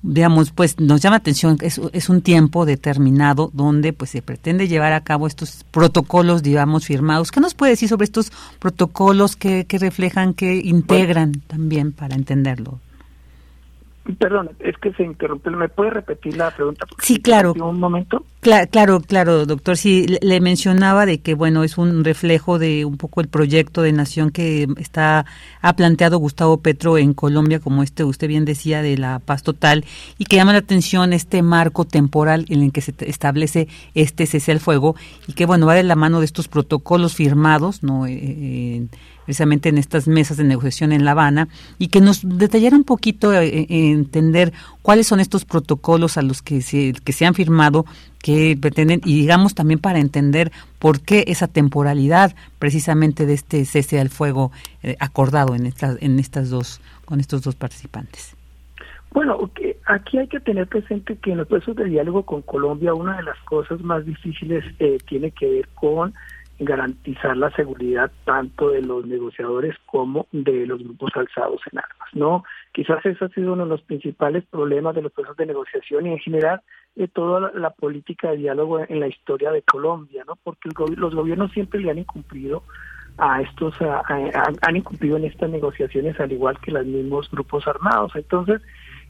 Speaker 2: digamos, pues nos llama atención, es, es un tiempo determinado donde pues se pretende llevar a cabo estos protocolos, digamos, firmados. ¿Qué nos puede decir sobre estos protocolos que, que reflejan, que integran también para entenderlo?
Speaker 17: Perdón, es que se interrumpe. ¿Me puede repetir la pregunta?
Speaker 2: Sí, claro.
Speaker 17: Un momento.
Speaker 2: Claro, claro, doctor. Sí, le mencionaba de que, bueno, es un reflejo de un poco el proyecto de nación que está ha planteado Gustavo Petro en Colombia, como este usted bien decía, de la paz total, y que llama la atención este marco temporal en el que se establece este cese al fuego, y que, bueno, va de la mano de estos protocolos firmados, ¿no? Eh, eh precisamente en estas mesas de negociación en La Habana y que nos detallara un poquito eh, eh, entender cuáles son estos protocolos a los que se, que se han firmado que pretenden y digamos también para entender por qué esa temporalidad precisamente de este cese al fuego eh, acordado en estas en estas dos con estos dos participantes.
Speaker 17: Bueno, aquí hay que tener presente que en los procesos de diálogo con Colombia una de las cosas más difíciles tiene que ver con garantizar la seguridad tanto de los negociadores como de los grupos alzados en armas. No, quizás ese ha sido uno de los principales problemas de los procesos de negociación y en general de toda la, política de diálogo en la historia de Colombia, ¿no? Porque los gobiernos siempre le han incumplido a estos han incumplido en estas negociaciones al igual que los mismos grupos armados. Entonces,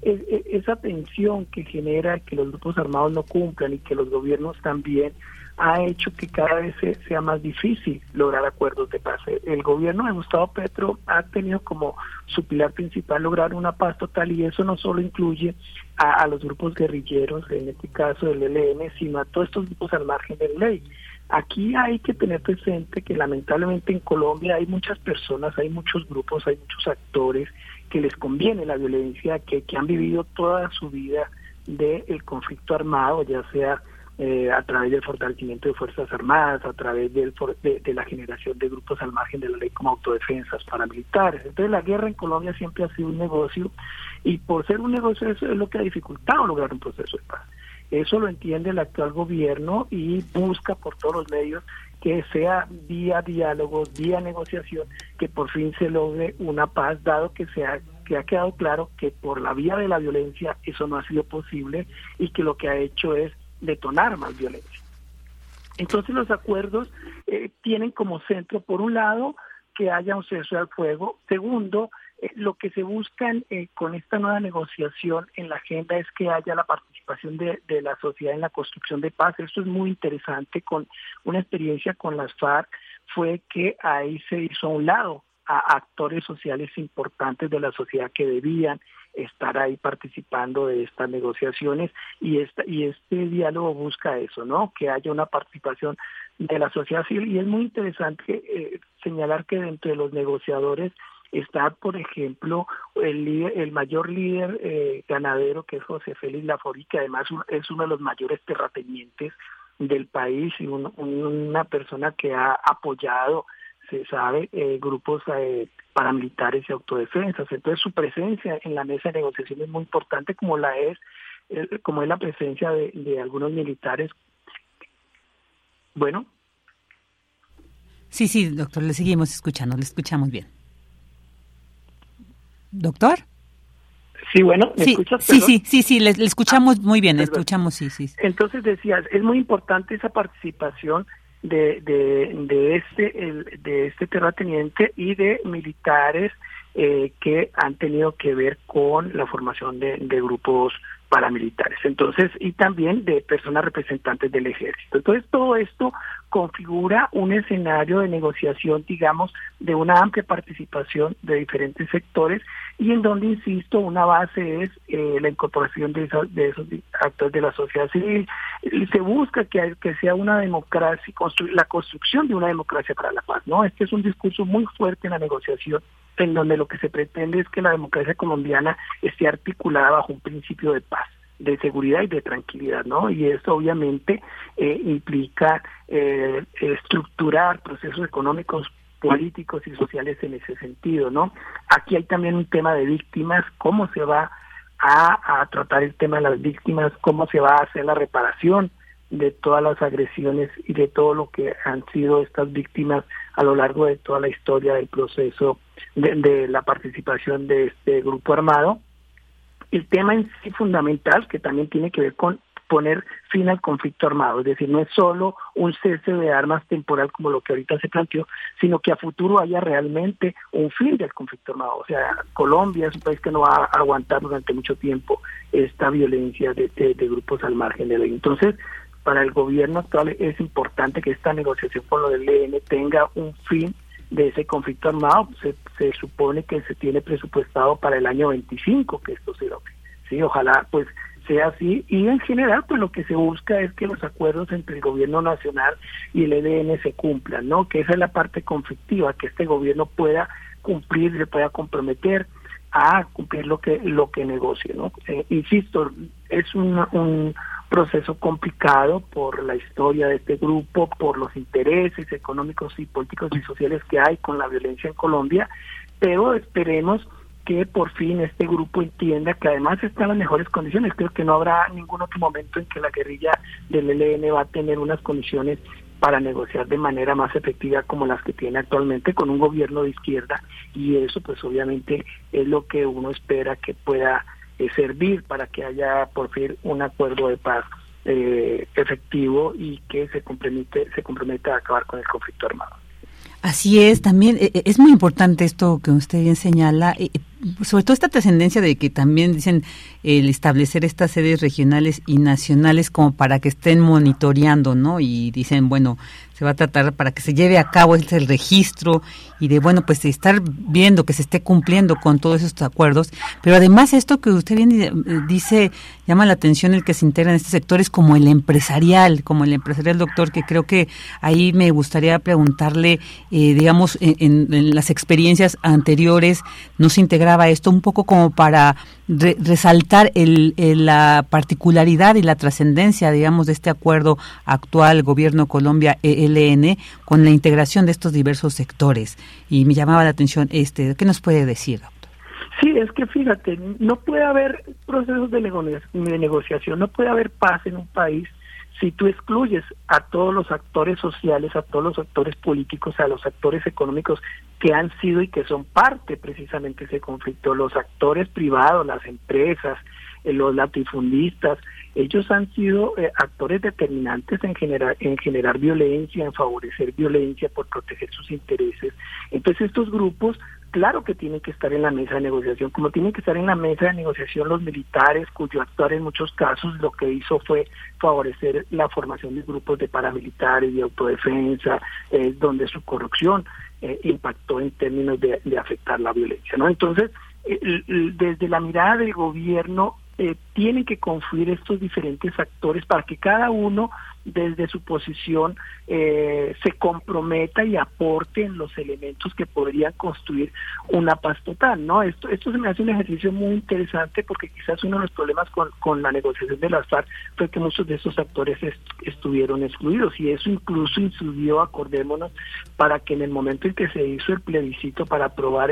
Speaker 17: esa tensión que genera que los grupos armados no cumplan y que los gobiernos también ha hecho que cada vez sea más difícil lograr acuerdos de paz. El gobierno de Gustavo Petro ha tenido como su pilar principal lograr una paz total y eso no solo incluye a, los grupos guerrilleros, en este caso del ELN, sino a todos estos grupos al margen de ley. Aquí hay que tener presente que lamentablemente en Colombia hay muchas personas, hay muchos grupos, hay muchos actores que les conviene la violencia, que, que han vivido toda su vida del conflicto armado, ya sea eh, a través del fortalecimiento de Fuerzas Armadas, a través del, de, la generación de grupos al margen de la ley como autodefensas paramilitares. Entonces la guerra en Colombia siempre ha sido un negocio y por ser un negocio eso es lo que ha dificultado lograr un proceso de paz. Eso lo entiende el actual gobierno y busca por todos los medios que sea vía diálogo, vía negociación, que por fin se logre una paz, dado que se que ha quedado claro que por la vía de la violencia eso no ha sido posible y que lo que ha hecho es detonar más violencia. Entonces los acuerdos eh, tienen como centro, por un lado, que haya un cese al fuego. Segundo, eh, lo que se busca eh, con esta nueva negociación en la agenda es que haya la participación de, de, la sociedad en la construcción de paz. Esto es muy interesante. Con una experiencia con las FARC fue que ahí se hizo a un lado a actores sociales importantes de la sociedad que debían estar ahí participando de estas negociaciones y esta y este diálogo busca eso, ¿no? Que haya una participación de la sociedad civil y es muy interesante eh, señalar que dentro de los negociadores está, por ejemplo, el, el mayor líder eh, ganadero que es José Félix Laforí, que además es uno de los mayores terratenientes del país y una persona que ha apoyado, se sabe, eh, grupos eh, paramilitares y autodefensas. Entonces su presencia en la mesa de negociación es muy importante, como la es, como es la presencia de, de algunos militares. Bueno.
Speaker 2: Sí, sí, doctor, le seguimos escuchando, le escuchamos bien. Doctor.
Speaker 17: Sí, bueno,
Speaker 2: ¿me sí, escuchas? Sí, sí, sí, sí, le, escuchamos muy bien, le escuchamos, sí, sí.
Speaker 17: Entonces decías, es muy importante esa participación de, de, de este el, de este terrateniente y de militares eh, que han tenido que ver con la formación de, de grupos paramilitares. Entonces, y también de personas representantes del ejército. Entonces, todo esto configura un escenario de negociación, digamos, de una amplia participación de diferentes sectores y en donde, insisto, una base es eh, la incorporación de, de esos actores de la sociedad civil. Y se busca que, que sea una democracia, la construcción de una democracia para la paz, ¿no? Este es un discurso muy fuerte en la negociación en donde lo que se pretende es que la democracia colombiana esté articulada bajo un principio de paz de seguridad y de tranquilidad, ¿no? Y eso obviamente eh, implica eh, estructurar procesos económicos, políticos y sociales en ese sentido, ¿no? Aquí hay también un tema de víctimas, cómo se va a, a tratar el tema de las víctimas, cómo se va a hacer la reparación de todas las agresiones y de todo lo que han sido estas víctimas a lo largo de toda la historia del proceso de, la participación de este grupo armado. El tema en sí fundamental, que también tiene que ver con poner fin al conflicto armado, es decir, no es solo un cese de armas temporal como lo que ahorita se planteó, sino que a futuro haya realmente un fin del conflicto armado. O sea, Colombia es un país que no va a aguantar durante mucho tiempo esta violencia de, de grupos al margen de la ley. Entonces, para el gobierno actual es importante que esta negociación con lo del EN tenga un fin de ese conflicto armado. Se, se supone que se tiene presupuestado para el año 25 que esto se logre. Sí, ojalá pues sea así y en general pues lo que se busca es que los acuerdos entre el gobierno nacional y el EDN se cumplan, ¿no? Que esa es la parte conflictiva, que este gobierno pueda cumplir, se pueda comprometer a cumplir lo que lo que negocie, ¿no? Eh, insisto, es un proceso complicado por la historia de este grupo, por los intereses económicos y políticos y sociales que hay con la violencia en Colombia, pero esperemos que por fin este grupo entienda que además está en las mejores condiciones. Creo que no habrá ningún otro momento en que la guerrilla del ELN va a tener unas condiciones para negociar de manera más efectiva como las que tiene actualmente con un gobierno de izquierda y eso pues obviamente es lo que uno espera que pueda eh, servir para que haya por fin un acuerdo de paz eh, efectivo y que se compromete, se comprometa a acabar con el conflicto armado.
Speaker 2: Así es, también eh, es muy importante esto que usted bien señala, sobre todo esta trascendencia de que también dicen el establecer estas sedes regionales y nacionales como para que estén monitoreando, ¿no? Y dicen, bueno, se va a tratar para que se lleve a cabo este registro y de, bueno, pues estar viendo que se esté cumpliendo con todos estos acuerdos. Pero además esto que usted bien dice, llama la atención el que se integra en este sector es como el empresarial, como el empresarial doctor, que creo que ahí me gustaría preguntarle, eh, digamos, en, las experiencias anteriores, ¿no se esto un poco como para resaltar el, la particularidad y la trascendencia, digamos, de este acuerdo actual gobierno Colombia-ELN con la integración de estos diversos sectores. Y me llamaba la atención este, ¿qué nos puede decir, doctor?
Speaker 17: Sí, es que fíjate, no puede haber procesos de, de negociación, no puede haber paz en un país si tú excluyes a todos los actores sociales, a todos los actores políticos, a los actores económicos que han sido y que son parte precisamente de ese conflicto, los actores privados, las empresas, eh, los latifundistas, ellos han sido eh, actores determinantes en generar, en generar violencia, en favorecer violencia por proteger sus intereses. Entonces estos grupos claro que tienen que estar en la mesa de negociación, como tienen que estar en la mesa de negociación los militares, cuyo actuar en muchos casos lo que hizo fue favorecer la formación de grupos de paramilitares, de autodefensa, eh, donde su corrupción eh, impactó en términos de, afectar la violencia. ¿no? Entonces, desde la mirada del gobierno, eh, tienen que confluir estos diferentes actores para que cada uno desde su posición eh, se comprometa y aporte en los elementos que podrían construir una paz total, ¿no? Esto, esto se me hace un ejercicio muy interesante porque quizás uno de los problemas con, con la negociación de las FARC fue que muchos de estos actores estuvieron excluidos y eso incluso incidió, acordémonos, para que en el momento en que se hizo el plebiscito para aprobar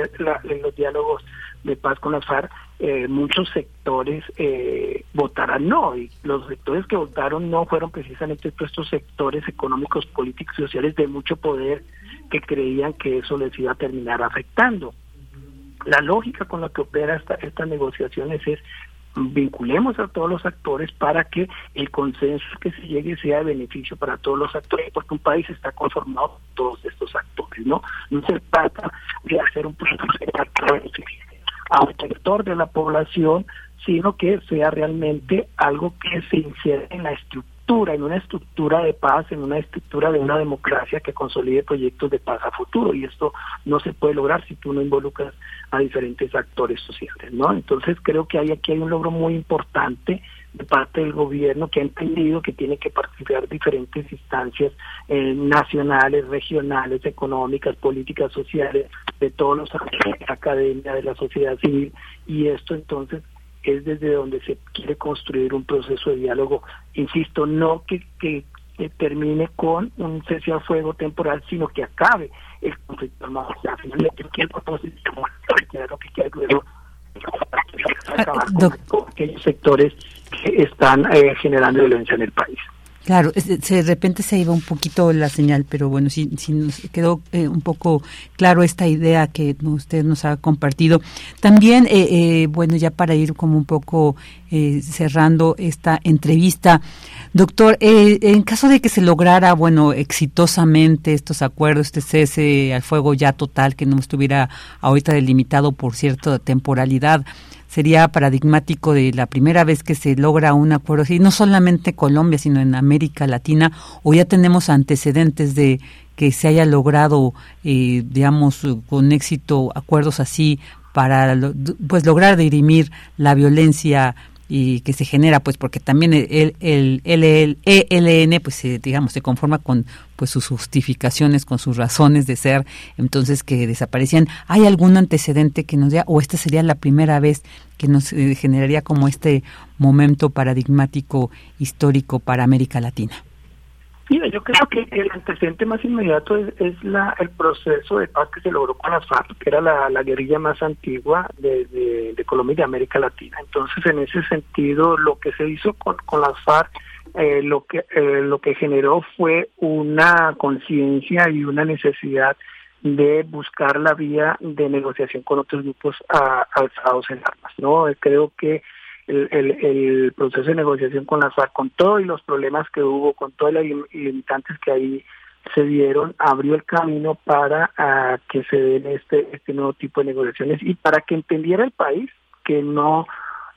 Speaker 17: los diálogos de paz con las FARC, eh, muchos sectores eh, votaran no, y los sectores que votaron no fueron precisamente estos sectores económicos, políticos y sociales de mucho poder que creían que eso les iba a terminar afectando. La lógica con la que opera esta, estas negociaciones es vinculemos a todos los actores para que el consenso que se llegue sea de beneficio para todos los actores, porque un país está conformado por todos estos actores, ¿no? No se trata de hacer un proceso a un sector de la población, sino que sea realmente algo que se insere en la estructura, en una estructura de paz, en una estructura de una democracia que consolide proyectos de paz a futuro. Y esto no se puede lograr si tú no involucras a diferentes actores sociales, ¿no? Entonces creo que hay aquí hay un logro muy importante de parte del gobierno que ha entendido que tiene que participar diferentes instancias eh, nacionales, regionales, económicas, políticas, sociales, de todos los actores de la academia, de la sociedad civil, y esto entonces es desde donde se quiere construir un proceso de diálogo, insisto, no que, que, termine con un cese al fuego temporal, sino que acabe el conflicto armado. O sea, finalmente, ¿quién propone lo que quiere luego acabar con aquellos sectores que están eh, generando violencia en el país.
Speaker 2: Claro, de repente se iba un poquito la señal, pero bueno, sí, sí nos quedó eh, un poco claro esta idea que usted nos ha compartido. También, eh, eh, bueno, ya para ir como un poco cerrando esta entrevista, doctor, en caso de que se lograra, bueno, exitosamente estos acuerdos, este cese al fuego ya total, que no estuviera ahorita delimitado por cierta temporalidad, sería paradigmático de la primera vez que se logra un acuerdo así, no solamente Colombia, sino en América Latina, o ya tenemos antecedentes de que se haya logrado, eh, digamos, con éxito acuerdos así para pues lograr dirimir la violencia y que se genera pues porque también el, el, el, ELN pues digamos se conforma con pues sus justificaciones con sus razones de ser. Entonces que desaparecían. Hay algún antecedente que nos diga o esta sería la primera vez que nos eh, generaría como este momento paradigmático histórico para América Latina
Speaker 17: Mira, yo creo que el antecedente más inmediato es, la, el proceso de paz que se logró con las FARC, que era la, guerrilla más antigua de, Colombia y de América Latina. Entonces, en ese sentido, lo que se hizo con, con las FARC, eh, lo que eh, lo que generó fue una conciencia y una necesidad de buscar la vía de negociación con otros grupos alzados en armas. No, creo que el, el, proceso de negociación con la FARC, con todos los problemas que hubo, con todas las limitantes que ahí se dieron, abrió el camino para ah, que se den este, este nuevo tipo de negociaciones y para que entendiera el país que no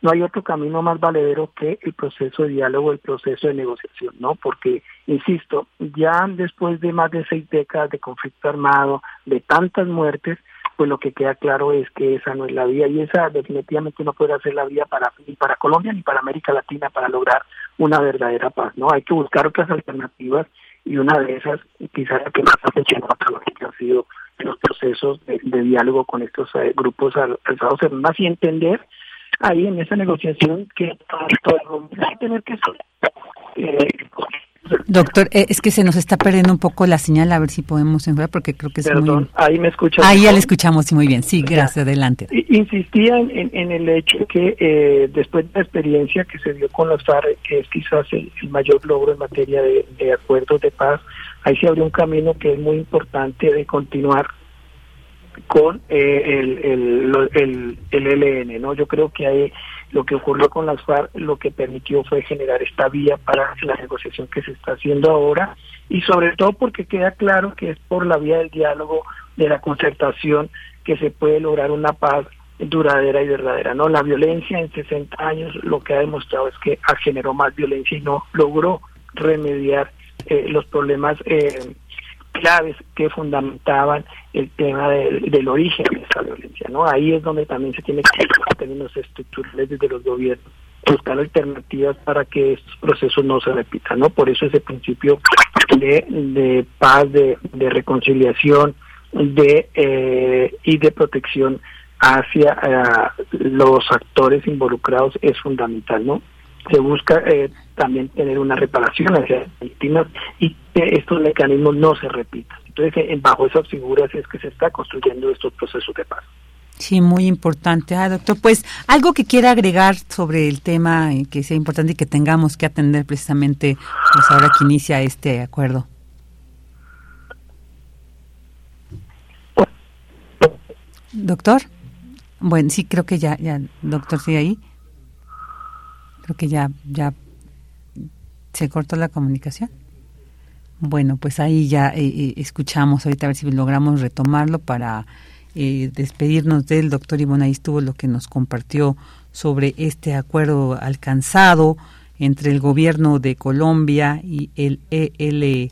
Speaker 17: no hay otro camino más valedero que el proceso de diálogo, el proceso de negociación, ¿no? Porque, insisto, ya después de más de seis décadas de conflicto armado, de tantas muertes, pues lo que queda claro es que esa no es la vía y esa definitivamente no puede ser la vía para ni para Colombia ni para América Latina para lograr una verdadera paz, ¿no? Hay que buscar otras alternativas y una de esas, quizás la que más ha funcionado que han sido los procesos de, diálogo con estos eh, grupos alzados en más y entender ahí en esa negociación que todo, el va a tener que ser eh,
Speaker 2: Doctor, eh, es que se nos está perdiendo un poco la señal, a ver si podemos enviar, porque creo que es
Speaker 17: Perdón, ahí me escuchas.
Speaker 2: Ahí ya le escuchamos muy bien, sí, gracias, adelante.
Speaker 17: Insistía en, el hecho que eh, después de la experiencia que se dio con los FARC, que es quizás el, mayor logro en materia de, acuerdos de paz, ahí se abrió un camino que es muy importante de continuar con eh, el, el, el, el, ELN, ¿no? Yo creo que hay lo que ocurrió con las FARC lo que permitió fue generar esta vía para la negociación que se está haciendo ahora y sobre todo porque queda claro que es por la vía del diálogo, de la concertación, que se puede lograr una paz duradera y verdadera. No, la violencia en 60 años lo que ha demostrado es que generó más violencia y no logró remediar eh, los problemas eh, claves que fundamentaban el tema del, origen de esa violencia, ¿no? Ahí es donde también se tiene que en términos estructurales desde los gobiernos buscar alternativas para que estos procesos no se repitan, ¿no? Por eso ese principio de, de paz, de, de reconciliación, de eh, y de protección hacia eh, los actores involucrados es fundamental, ¿no? Se busca eh, también tener una reparación hacia las víctimas y que estos mecanismos no se repitan. Entonces, bajo esas figuras es que se está construyendo estos procesos de paz.
Speaker 2: Sí, muy importante. Ah, doctor, pues algo que quiera agregar sobre el tema que sea importante y que tengamos que atender precisamente pues ahora que inicia este acuerdo. Doctor, bueno, sí, creo que ya, ya, doctor, sigue ahí. Creo que ya, ya se cortó la comunicación. Bueno, pues ahí ya eh, eh, escuchamos ahorita a ver si logramos retomarlo para eh, despedirnos del doctor Ivonne. Estuvo lo que nos compartió sobre este acuerdo alcanzado entre el gobierno de Colombia y el ELN.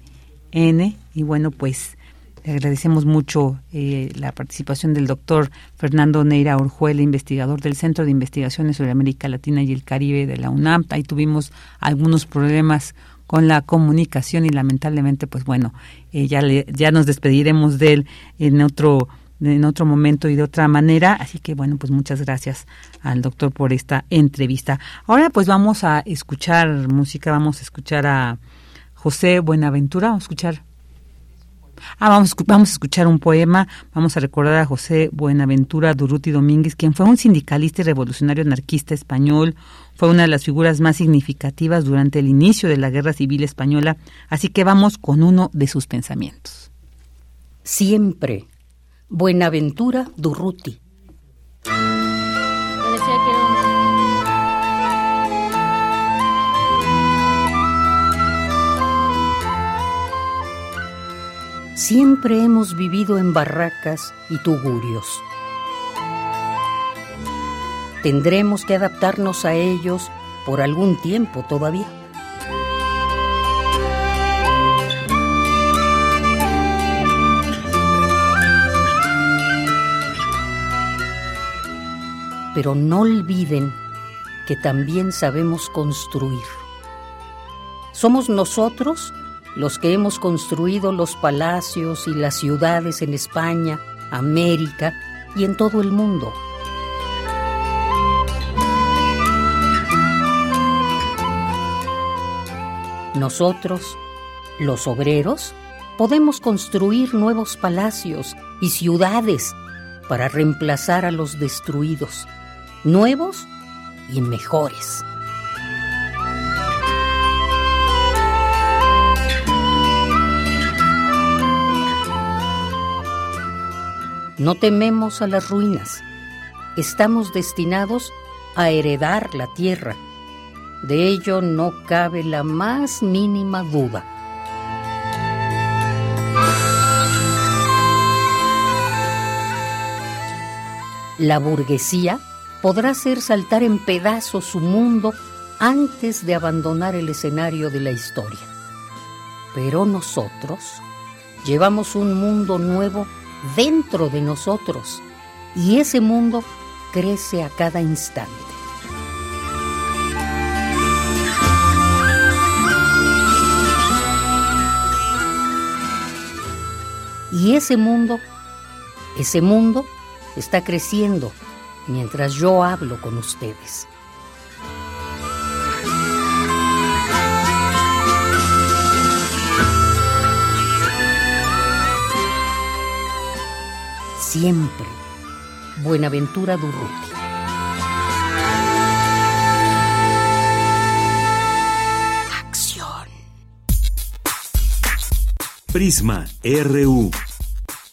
Speaker 2: Y bueno, pues le agradecemos mucho eh, la participación del doctor Fernando Neira Orjuela, investigador del Centro de Investigaciones sobre América Latina y el Caribe de la UNAM. Ahí tuvimos algunos problemas con la comunicación y lamentablemente, pues bueno, eh, ya, ya nos despediremos de él en otro en otro momento y de otra manera. Así que bueno, pues muchas gracias al doctor por esta entrevista. Ahora pues vamos a escuchar música, vamos a escuchar a José Buenaventura, vamos a escuchar Ah, vamos, vamos a escuchar un poema, vamos a recordar a José Buenaventura Durruti Domínguez, quien fue un sindicalista y revolucionario anarquista español, fue una de las figuras más significativas durante el inicio de la Guerra Civil Española, así que vamos con uno de sus pensamientos.
Speaker 7: Siempre, Buenaventura Durruti. Siempre hemos vivido en barracas y tugurios. Tendremos que adaptarnos a ellos por algún tiempo todavía. Pero no olviden que también sabemos construir. Somos nosotros los que hemos construido los palacios y las ciudades en España, América y en todo el mundo. Nosotros, los obreros, podemos construir nuevos palacios y ciudades para reemplazar a los destruidos, nuevos y mejores. No tememos a las ruinas. Estamos destinados a heredar la tierra. De ello no cabe la más mínima duda. La burguesía podrá hacer saltar en pedazos su mundo antes de abandonar el escenario de la historia. Pero nosotros llevamos un mundo nuevo dentro de nosotros y ese mundo crece a cada instante. Y ese mundo, ese mundo está creciendo mientras yo hablo con ustedes. siempre. Buenaventura Durruti.
Speaker 12: Acción. Prisma RU.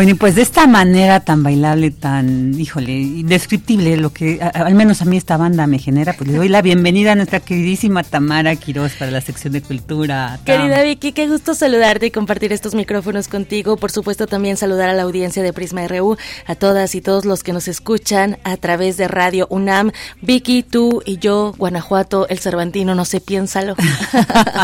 Speaker 2: Bueno, y pues de esta manera tan bailable, tan, híjole, indescriptible, lo que al menos a mí esta banda me genera, pues le doy la bienvenida a nuestra queridísima Tamara Quiroz para la sección de cultura.
Speaker 18: Querida Vicky, qué gusto saludarte y compartir estos micrófonos contigo. Por supuesto, también saludar a la audiencia de Prisma RU, a todas y todos los que nos escuchan a través de Radio UNAM. Vicky, tú y yo, Guanajuato, el Cervantino, no sé, piénsalo.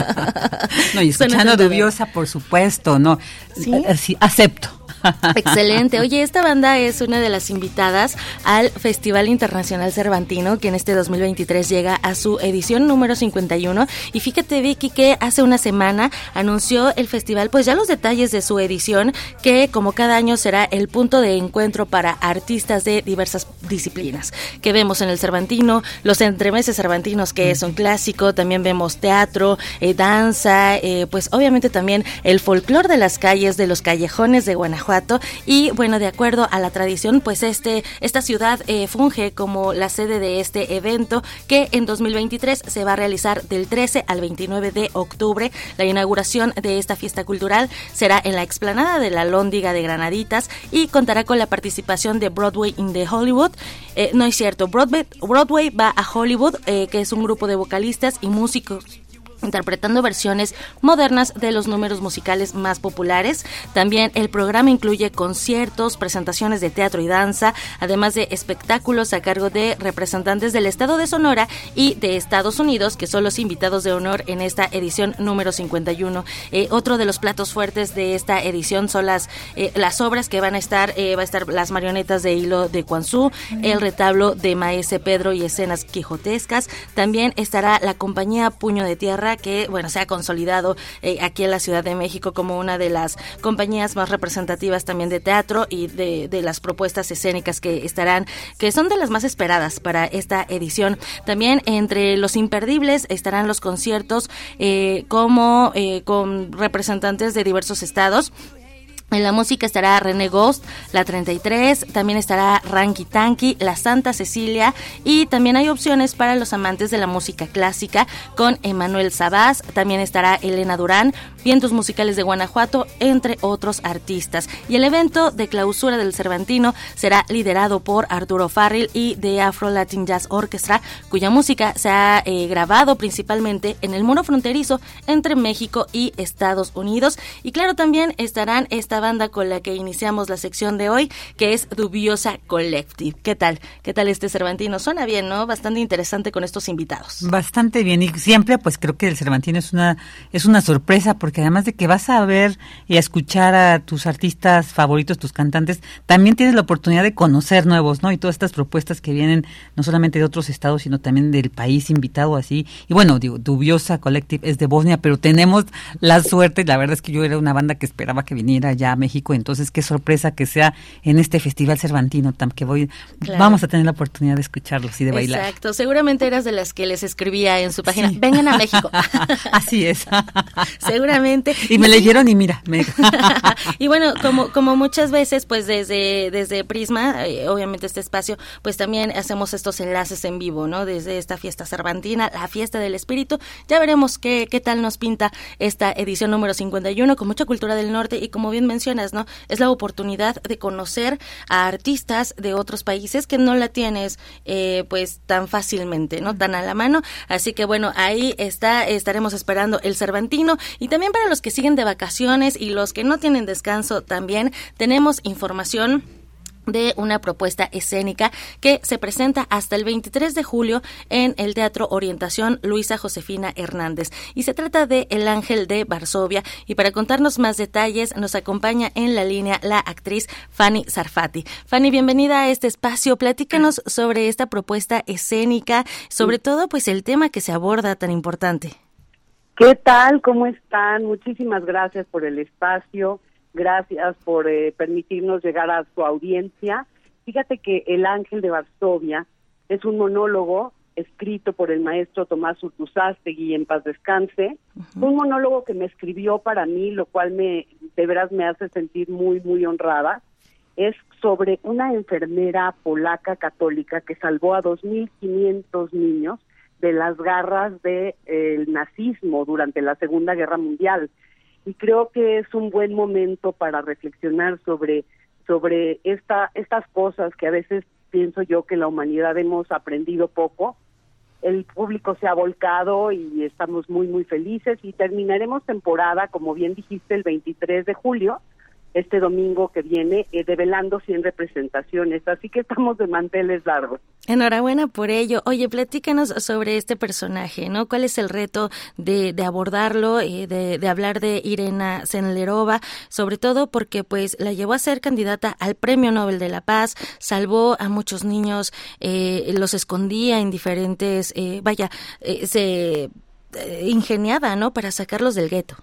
Speaker 2: no, y escuchando Dubiosa, por supuesto, ¿no?
Speaker 18: ¿Sí?
Speaker 2: sí acepto.
Speaker 18: Excelente. Oye, esta banda es una de las invitadas al Festival Internacional Cervantino, que en este 2023 llega a su edición número 51. Y fíjate, Vicky, que hace una semana anunció el festival, pues ya los detalles de su edición, que como cada año será el punto de encuentro para artistas de diversas disciplinas. Que vemos en el Cervantino, los entremeses cervantinos, que es un clásico, también vemos teatro, eh, danza, eh, pues obviamente también el folclor de las calles, de los callejones de Guanajuato y bueno, de acuerdo a la tradición, pues este, esta ciudad eh, funge como la sede de este evento que en 2023 se va a realizar del 13 al 29 de octubre. La inauguración de esta fiesta cultural será en la explanada de la Lóndiga de Granaditas y contará con la participación de Broadway in the Hollywood. Eh, no es cierto, Broadway, Broadway va a Hollywood, eh, que es un grupo de vocalistas y músicos interpretando versiones modernas de los números musicales más populares. También el programa incluye conciertos, presentaciones de teatro y danza, además de espectáculos a cargo de representantes del estado de Sonora y de Estados Unidos, que son los invitados de honor en esta edición número 51. Eh, otro de los platos fuertes de esta edición son las, eh, las obras que van a estar, eh, va a estar las marionetas de hilo de Quanzú, el retablo de Maese Pedro y escenas quijotescas. También estará la compañía Puño de Tierra, que, bueno, se ha consolidado eh, aquí en la Ciudad de México como una de las compañías más representativas también de teatro y de, las propuestas escénicas que estarán, que son de las más esperadas para esta edición. También entre los imperdibles estarán los conciertos eh, como eh, con representantes de diversos estados. En la música estará René Ghost, la 33, también estará Ranky Tanky, la Santa Cecilia y también hay opciones para los amantes de la música clásica con Emanuel Sabás, también estará Elena Durán, Vientos Musicales de Guanajuato, entre otros artistas. Y el evento de clausura del Cervantino será liderado por Arturo Farril y de Afro Latin Jazz Orchestra, cuya música se ha eh, grabado principalmente en el muro fronterizo entre México y Estados Unidos. Y claro, también estarán banda con la que iniciamos la sección de hoy, que es Dubiosa Collective. ¿Qué tal? ¿Qué tal este Cervantino? Suena bien, ¿no? Bastante interesante con estos invitados.
Speaker 2: Bastante bien y siempre pues creo que el Cervantino es una es una sorpresa porque además de que vas a ver y a escuchar a tus artistas favoritos, tus cantantes, también tienes la oportunidad de conocer nuevos, ¿no? Y todas estas propuestas que vienen no solamente de otros estados, sino también del país invitado así. Y bueno, digo, Dubiosa Collective es de Bosnia, pero tenemos la suerte, la verdad es que yo era una banda que esperaba que viniera ya a México, entonces qué sorpresa que sea en este Festival Cervantino, que voy, vamos a tener la oportunidad de escucharlos y de bailar.
Speaker 18: Exacto, seguramente eras de las que les escribía en su página, vengan a México.
Speaker 2: Así es.
Speaker 18: seguramente.
Speaker 2: Y me leyeron y mira.
Speaker 18: y bueno, como, como muchas veces, pues desde, desde Prisma, eh, obviamente este espacio, pues también hacemos estos enlaces en vivo, ¿no? Desde esta fiesta cervantina, la fiesta del espíritu, ya veremos qué, qué tal nos pinta esta edición número 51 con mucha cultura del norte y como bien mencionas, ¿no? Es la oportunidad de conocer a artistas de otros países que no la tienes eh, pues tan fácilmente, ¿no? Tan a la mano. Así que bueno, ahí está, estaremos esperando el Cervantino y también para los que siguen de vacaciones y los que no tienen descanso también tenemos información de una propuesta escénica que se presenta hasta el 23 de julio en el Teatro Orientación Luisa Josefina Hernández. Y se trata de El Ángel de Varsovia. Y para contarnos más detalles nos acompaña en la línea la actriz Fanny Sarfati. Fanny, bienvenida a este espacio. Platícanos sobre esta propuesta escénica, sobre todo pues el tema que se aborda tan importante.
Speaker 19: ¿Qué tal? ¿Cómo están? Muchísimas gracias por el espacio. Gracias por eh, permitirnos llegar a su audiencia. Fíjate que El Ángel de Varsovia es un monólogo escrito por el maestro Tomás Urtuzástegui en paz descanse. Un monólogo que me escribió para mí, lo cual me de veras me hace sentir muy, muy honrada, es sobre una enfermera polaca católica que salvó a 2.500 niños de las garras del nazismo durante la Segunda Guerra Mundial. Y creo que es un buen momento para reflexionar sobre, sobre esta, estas cosas que a veces pienso yo que la humanidad hemos aprendido poco. El público se ha volcado y estamos muy, muy felices y terminaremos temporada, como bien dijiste, el 23 de julio este domingo que viene, eh, develando 100 representaciones. Así que estamos de manteles largos.
Speaker 18: Enhorabuena por ello. Oye, platícanos sobre este personaje, ¿no? ¿Cuál es el reto de, de abordarlo, eh, de, de, hablar de Irena Senlerova? Sobre todo porque, pues, la llevó a ser candidata al Premio Nobel de la Paz, salvó a muchos niños, eh, los escondía en diferentes, eh, vaya, eh, se ingeniada, ¿no? Para sacarlos del gueto.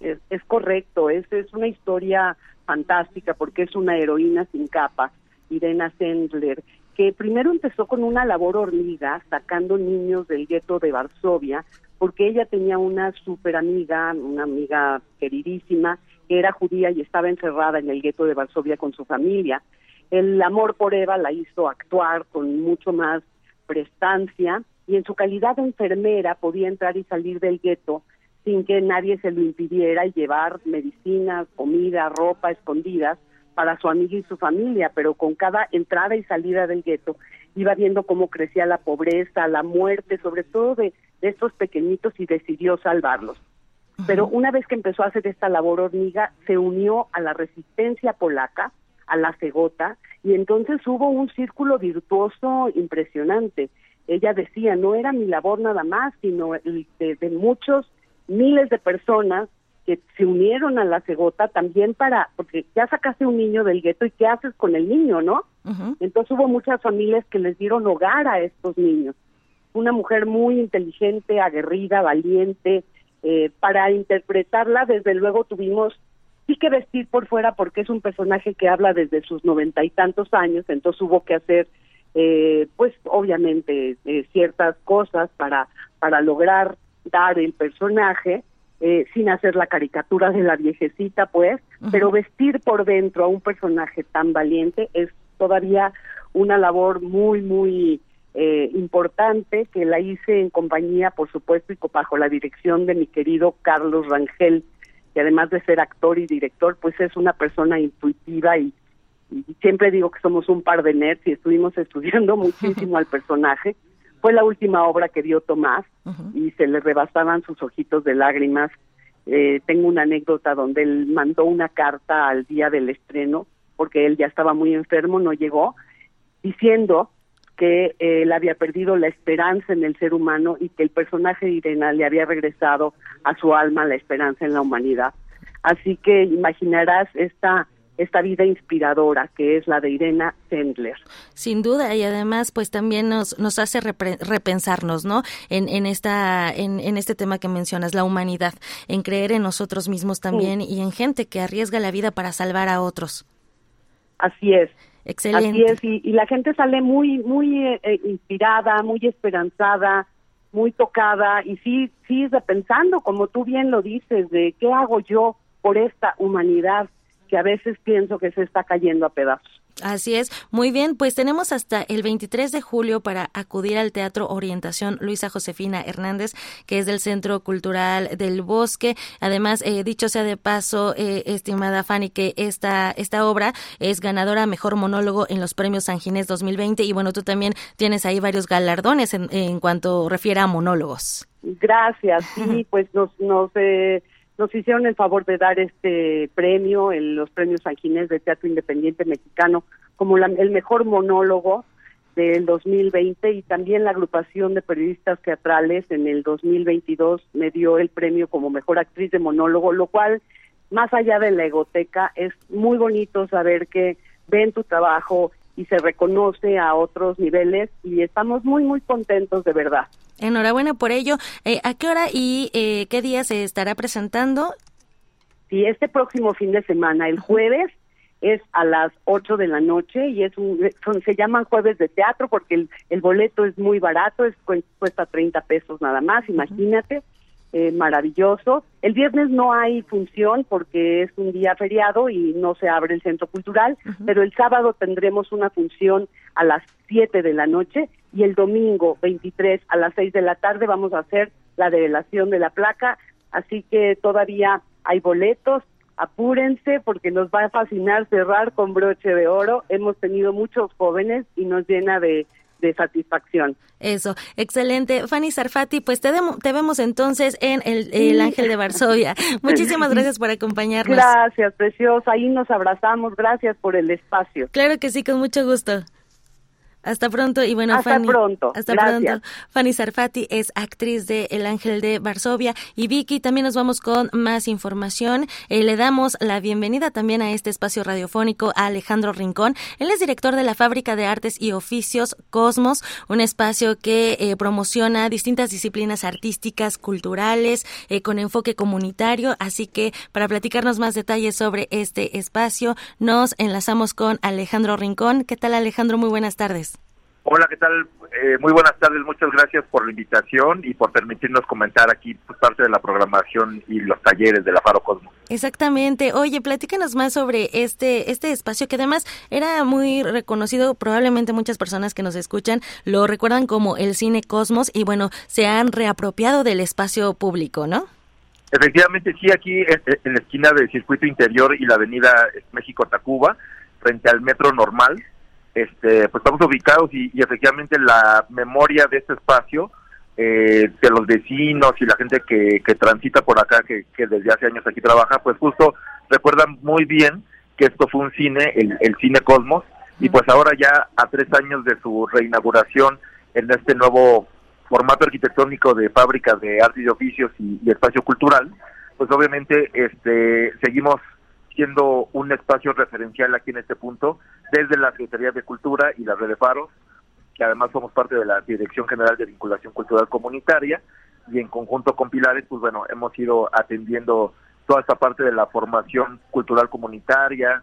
Speaker 19: Es, es correcto, es, es una historia fantástica porque es una heroína sin capa, Irena Sendler, que primero empezó con una labor hormiga, sacando niños del gueto de Varsovia, porque ella tenía una super amiga, una amiga queridísima, que era judía y estaba encerrada en el gueto de Varsovia con su familia. El amor por Eva la hizo actuar con mucho más prestancia y en su calidad de enfermera podía entrar y salir del gueto sin que nadie se lo impidiera y llevar medicinas, comida, ropa escondidas para su amiga y su familia, pero con cada entrada y salida del gueto iba viendo cómo crecía la pobreza, la muerte, sobre todo de, de estos pequeñitos y decidió salvarlos. Pero una vez que empezó a hacer esta labor hormiga, se unió a la resistencia polaca, a la cegota, y entonces hubo un círculo virtuoso impresionante. Ella decía, no era mi labor nada más, sino de, de muchos miles de personas que se unieron a la cegota también para, porque ya sacaste un niño del gueto y qué haces con el niño, ¿no? Entonces hubo muchas familias que les dieron hogar a estos niños. Una mujer muy inteligente, aguerrida, valiente, eh, para interpretarla desde luego tuvimos sí que vestir por fuera porque es un personaje que habla desde sus noventa y tantos años, entonces hubo que hacer eh, pues obviamente eh, ciertas cosas para para lograr dar el personaje eh, sin hacer la caricatura de la viejecita, pues, pero vestir por dentro a un personaje tan valiente es todavía una labor muy, muy eh, importante que la hice en compañía, por supuesto, y bajo la dirección de mi querido Carlos Rangel, que además de ser actor y director, pues es una persona intuitiva y, y siempre digo que somos un par de nerds y estuvimos estudiando muchísimo al personaje fue la última obra que vio Tomás y se le rebasaban sus ojitos de lágrimas. Eh, tengo una anécdota donde él mandó una carta al día del estreno, porque él ya estaba muy enfermo, no llegó, diciendo que eh, él había perdido la esperanza en el ser humano y que el personaje de Irena le había regresado a su alma la esperanza en la humanidad. Así que imaginarás esta esta vida inspiradora que es la de Irena Sendler.
Speaker 18: Sin duda y además pues también nos, nos hace repensarnos, ¿no? En, en esta en, en, este tema que mencionas, la humanidad, en creer en nosotros mismos también sí. y en gente que arriesga la vida para salvar a otros.
Speaker 19: Así es.
Speaker 18: Excelente.
Speaker 19: Así es y, y la gente sale muy muy eh, inspirada, muy esperanzada, muy tocada y sí sí pensando como tú bien lo dices de qué hago yo por esta humanidad que a veces pienso que se está cayendo a pedazos.
Speaker 18: Así es. Muy bien, pues tenemos hasta el 23 de julio para acudir al Teatro Orientación Luisa Josefina Hernández, que es del Centro Cultural del Bosque. Además, eh, dicho sea de paso, eh, estimada Fanny, que esta, esta obra es ganadora Mejor Monólogo en los Premios San Ginés 2020 y bueno, tú también tienes ahí varios galardones en, en cuanto refiere a monólogos.
Speaker 19: Gracias, sí, pues nos... nos eh nos hicieron el favor de dar este premio, en los premios San Ginés de Teatro Independiente Mexicano, como la, el mejor monólogo del 2020 y también la agrupación de periodistas teatrales en el 2022 me dio el premio como mejor actriz de monólogo, lo cual, más allá de la egoteca, es muy bonito saber que ven tu trabajo y se reconoce a otros niveles y estamos muy, muy contentos de verdad.
Speaker 18: Enhorabuena por ello. Eh, ¿A qué hora y eh, qué día se estará presentando?
Speaker 19: Sí, este próximo fin de semana, el jueves, es a las 8 de la noche y es un, son, se llaman jueves de teatro porque el, el boleto es muy barato, es cuesta 30 pesos nada más, imagínate. Eh, maravilloso. El viernes no hay función porque es un día feriado y no se abre el centro cultural, pero el sábado tendremos una función a las 7 de la noche y el domingo 23 a las 6 de la tarde vamos a hacer la develación de la placa, así que todavía hay boletos, apúrense porque nos va a fascinar cerrar con broche de oro. Hemos tenido muchos jóvenes y nos llena de de satisfacción.
Speaker 18: Eso, excelente. Fanny Sarfati, pues te, te vemos entonces en el, Ángel de Varsovia. Muchísimas gracias por acompañarnos.
Speaker 19: Gracias, preciosa. Ahí nos abrazamos. Gracias por el espacio.
Speaker 18: Claro que sí, con mucho gusto. Hasta pronto y bueno,
Speaker 19: hasta pronto.
Speaker 18: Hasta pronto. Fanny Sarfati es actriz de El Ángel de Varsovia y Vicky también nos vamos con más información. Eh, le damos la bienvenida también a este espacio radiofónico a Alejandro Rincón. Él es director de la Fábrica de Artes y Oficios Cosmos, un espacio que eh, promociona distintas disciplinas artísticas, culturales, eh, con enfoque comunitario. Así que para platicarnos más detalles sobre este espacio, nos enlazamos con Alejandro Rincón. ¿Qué tal Alejandro? Muy buenas tardes.
Speaker 20: Hola, ¿qué tal? Eh, muy buenas tardes, muchas gracias por la invitación y por permitirnos comentar aquí pues, parte de la programación y los talleres de la Faro Cosmos.
Speaker 18: Exactamente. Oye, platícanos más sobre este, este espacio que además era muy reconocido, probablemente muchas personas que nos escuchan lo recuerdan como el Cine Cosmos y bueno, se han reapropiado del espacio público, ¿no?
Speaker 20: Efectivamente, sí, aquí en, en la esquina del circuito interior y la avenida México-Tacuba, frente al metro normal, este, pues estamos ubicados y, efectivamente la memoria de este espacio, eh, de los vecinos y la gente que, que transita por acá, que, desde hace años aquí trabaja, pues justo recuerdan muy bien que esto fue un cine, el, el Cine Cosmos, y pues ahora ya a tres años de su reinauguración en este nuevo formato arquitectónico de fábrica de arte y oficios y, y espacio cultural, pues obviamente este seguimos siendo un espacio referencial aquí en este punto, desde la Secretaría de Cultura y la Red de Faros, que además somos parte de la Dirección General de Vinculación Cultural Comunitaria, y en conjunto con Pilares, pues bueno, hemos ido atendiendo toda esta parte de la formación cultural comunitaria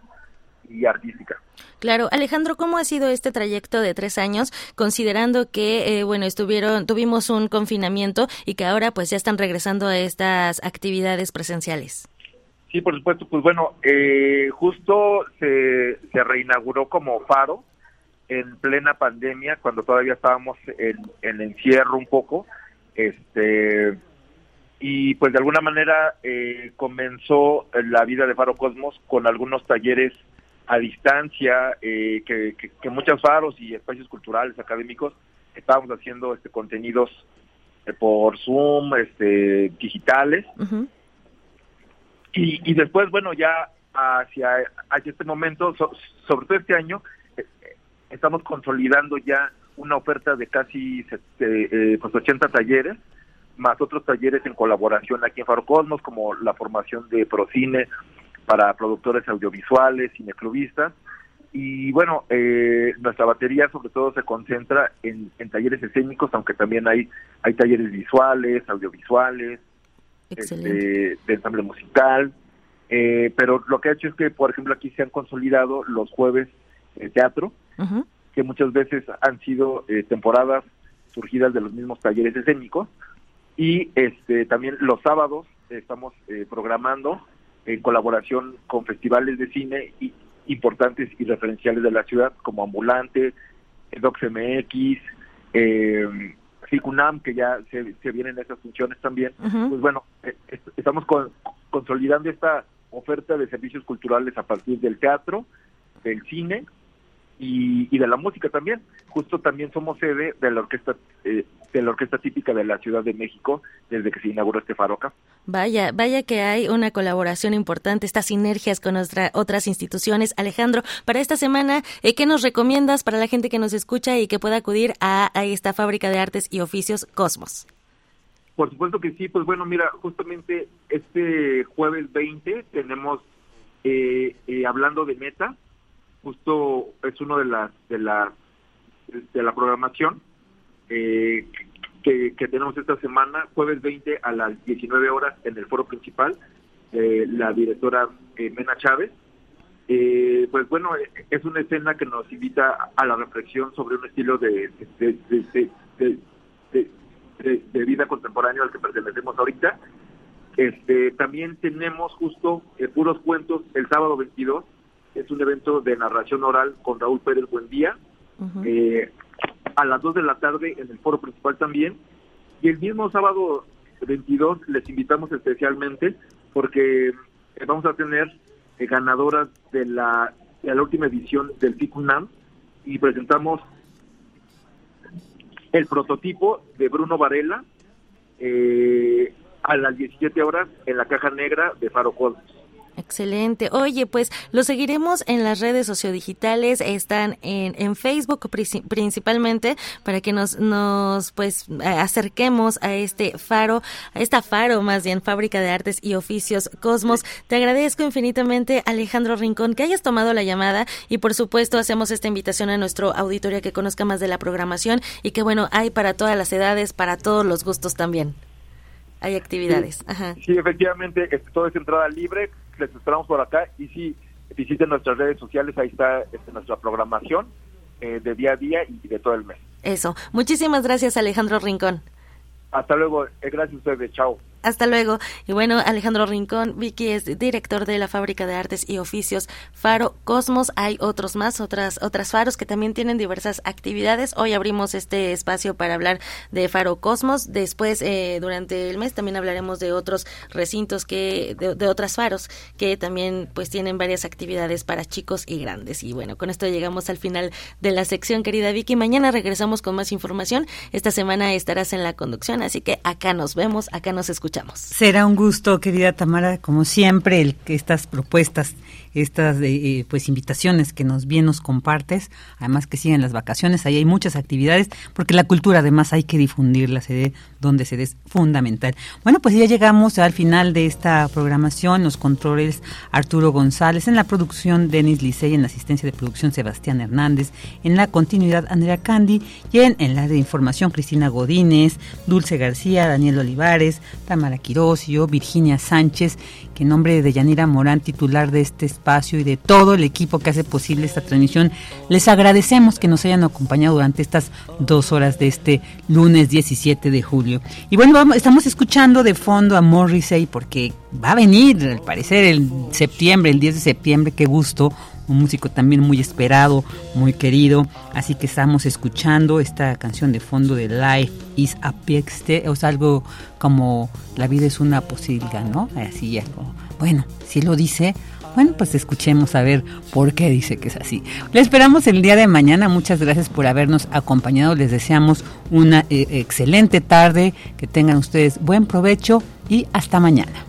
Speaker 20: y artística.
Speaker 18: Claro, Alejandro, ¿cómo ha sido este trayecto de tres años, considerando que, eh, bueno, estuvieron, tuvimos un confinamiento y que ahora pues ya están regresando a estas actividades presenciales?
Speaker 20: Sí, por supuesto. Pues bueno, eh, justo se, se reinauguró como faro en plena pandemia, cuando todavía estábamos en, en encierro un poco. Este y pues de alguna manera eh, comenzó la vida de Faro Cosmos con algunos talleres a distancia eh, que, que, muchos faros y espacios culturales académicos estábamos haciendo este contenidos por Zoom este digitales y, después, bueno, ya hacia, hacia este momento, sobre todo este año, eh, estamos consolidando ya una oferta de casi eh, pues 80 talleres, más otros talleres en colaboración aquí en Faro Cosmos, como la formación de Procine para productores audiovisuales, cineclubistas. Y bueno, eh, nuestra batería sobre todo se concentra en, en talleres escénicos, aunque también hay, hay talleres visuales, audiovisuales, este, de ensamble musical, eh, pero lo que ha hecho es que, por ejemplo, aquí se han consolidado los jueves de teatro, que muchas veces han sido eh, temporadas surgidas de los mismos talleres escénicos, y este también los sábados estamos eh, programando en colaboración con festivales de cine y, importantes y referenciales de la ciudad, como Ambulante, DocsMX, eh, FICUNAM, que ya se, se vienen esas funciones también, pues bueno, eh, estamos consolidando esta oferta de servicios culturales a partir del teatro, del cine y, de la música también. Justo también somos sede de la orquesta eh, de la orquesta típica de la Ciudad de México desde que se inauguró este Faroca.
Speaker 18: Vaya, vaya que hay una colaboración importante, estas sinergias con nuestra, otras instituciones. Alejandro, para esta semana, eh, ¿qué nos recomiendas para la gente que nos escucha y que pueda acudir a, esta fábrica de artes y oficios Cosmos?
Speaker 20: Por supuesto que sí, pues bueno, mira, justamente este jueves 20 tenemos, eh, hablando de meta, justo es uno de las de la de la programación eh, que, tenemos esta semana, jueves 20 a las 19 horas en el foro principal, eh, la directora eh, Mena Chávez. Eh, pues bueno, es una escena que nos invita a la reflexión sobre un estilo de, de, de, vida contemporánea al que pertenecemos ahorita. Este, también tenemos justo puros cuentos el sábado 22, es un evento de narración oral con Raúl Pérez Buendía, eh, a las 2 de la tarde en el foro principal también. Y el mismo sábado 22 les invitamos especialmente porque eh, vamos a tener eh, ganadoras de la, de la última edición del FICUNAM y presentamos el prototipo de Bruno Varela eh, a las 17 horas en la caja negra de Faro Cosmos.
Speaker 18: Excelente. Oye, pues lo seguiremos en las redes sociodigitales, están en, en Facebook principalmente para que nos, nos pues acerquemos a este faro, a esta faro más bien, Fábrica de Artes y Oficios Cosmos. Te agradezco infinitamente, Alejandro Rincón, que hayas tomado la llamada y por supuesto hacemos esta invitación a nuestro auditorio que conozca más de la programación y que bueno, hay para todas las edades, para todos los gustos también. Hay actividades.
Speaker 20: Sí,
Speaker 18: Ajá.
Speaker 20: sí efectivamente, todo es entrada libre les esperamos por acá y si visiten nuestras redes sociales, ahí está este, nuestra programación eh, de día a día y de todo el mes.
Speaker 18: Eso. Muchísimas gracias, Alejandro Rincón.
Speaker 20: Hasta luego. Eh, gracias a ustedes. Chao.
Speaker 18: Hasta luego. Y bueno, Alejandro Rincón, Vicky es director de la Fábrica de Artes y Oficios Faro Cosmos. Hay otros más, otras otras faros que también tienen diversas actividades. Hoy abrimos este espacio para hablar de Faro Cosmos. Después, eh, durante el mes, también hablaremos de otros recintos que de, de, otras faros que también pues tienen varias actividades para chicos y grandes. Y bueno, con esto llegamos al final de la sección, querida Vicky. Mañana regresamos con más información. Esta semana estarás en la conducción, así que acá nos vemos, acá nos escuchamos.
Speaker 2: Será un gusto, querida Tamara, como siempre, el estas propuestas estas eh, pues invitaciones que nos bien nos compartes, además que siguen las vacaciones, ahí hay muchas actividades, porque la cultura además hay que difundirla, se dé donde se dé es fundamental. Bueno, pues ya llegamos al final de esta programación, los controles Arturo González, en la producción Denis Licey, en la asistencia de producción Sebastián Hernández, en la continuidad Andrea Candy y en, en la de información Cristina Godínez, Dulce García, Daniel Olivares, Tamara Quirosio, Virginia Sánchez, que en nombre de Yanira Morán, titular de este espacio y de todo el equipo que hace posible esta transmisión. Les agradecemos que nos hayan acompañado durante estas dos horas de este lunes 17 de julio. Y bueno, vamos, estamos escuchando de fondo a Morrissey porque va a venir, al parecer, el septiembre, el 10 de septiembre, qué gusto, un músico también muy esperado, muy querido. Así que estamos escuchando esta canción de fondo de Life is a Pixte, o sea, algo como la vida es una posibilidad, ¿no? Así algo. Bueno, si lo dice, bueno, pues escuchemos a ver por qué dice que es así. Le esperamos el día de mañana. Muchas gracias por habernos acompañado. Les deseamos una eh, excelente tarde. Que tengan ustedes buen provecho y hasta mañana.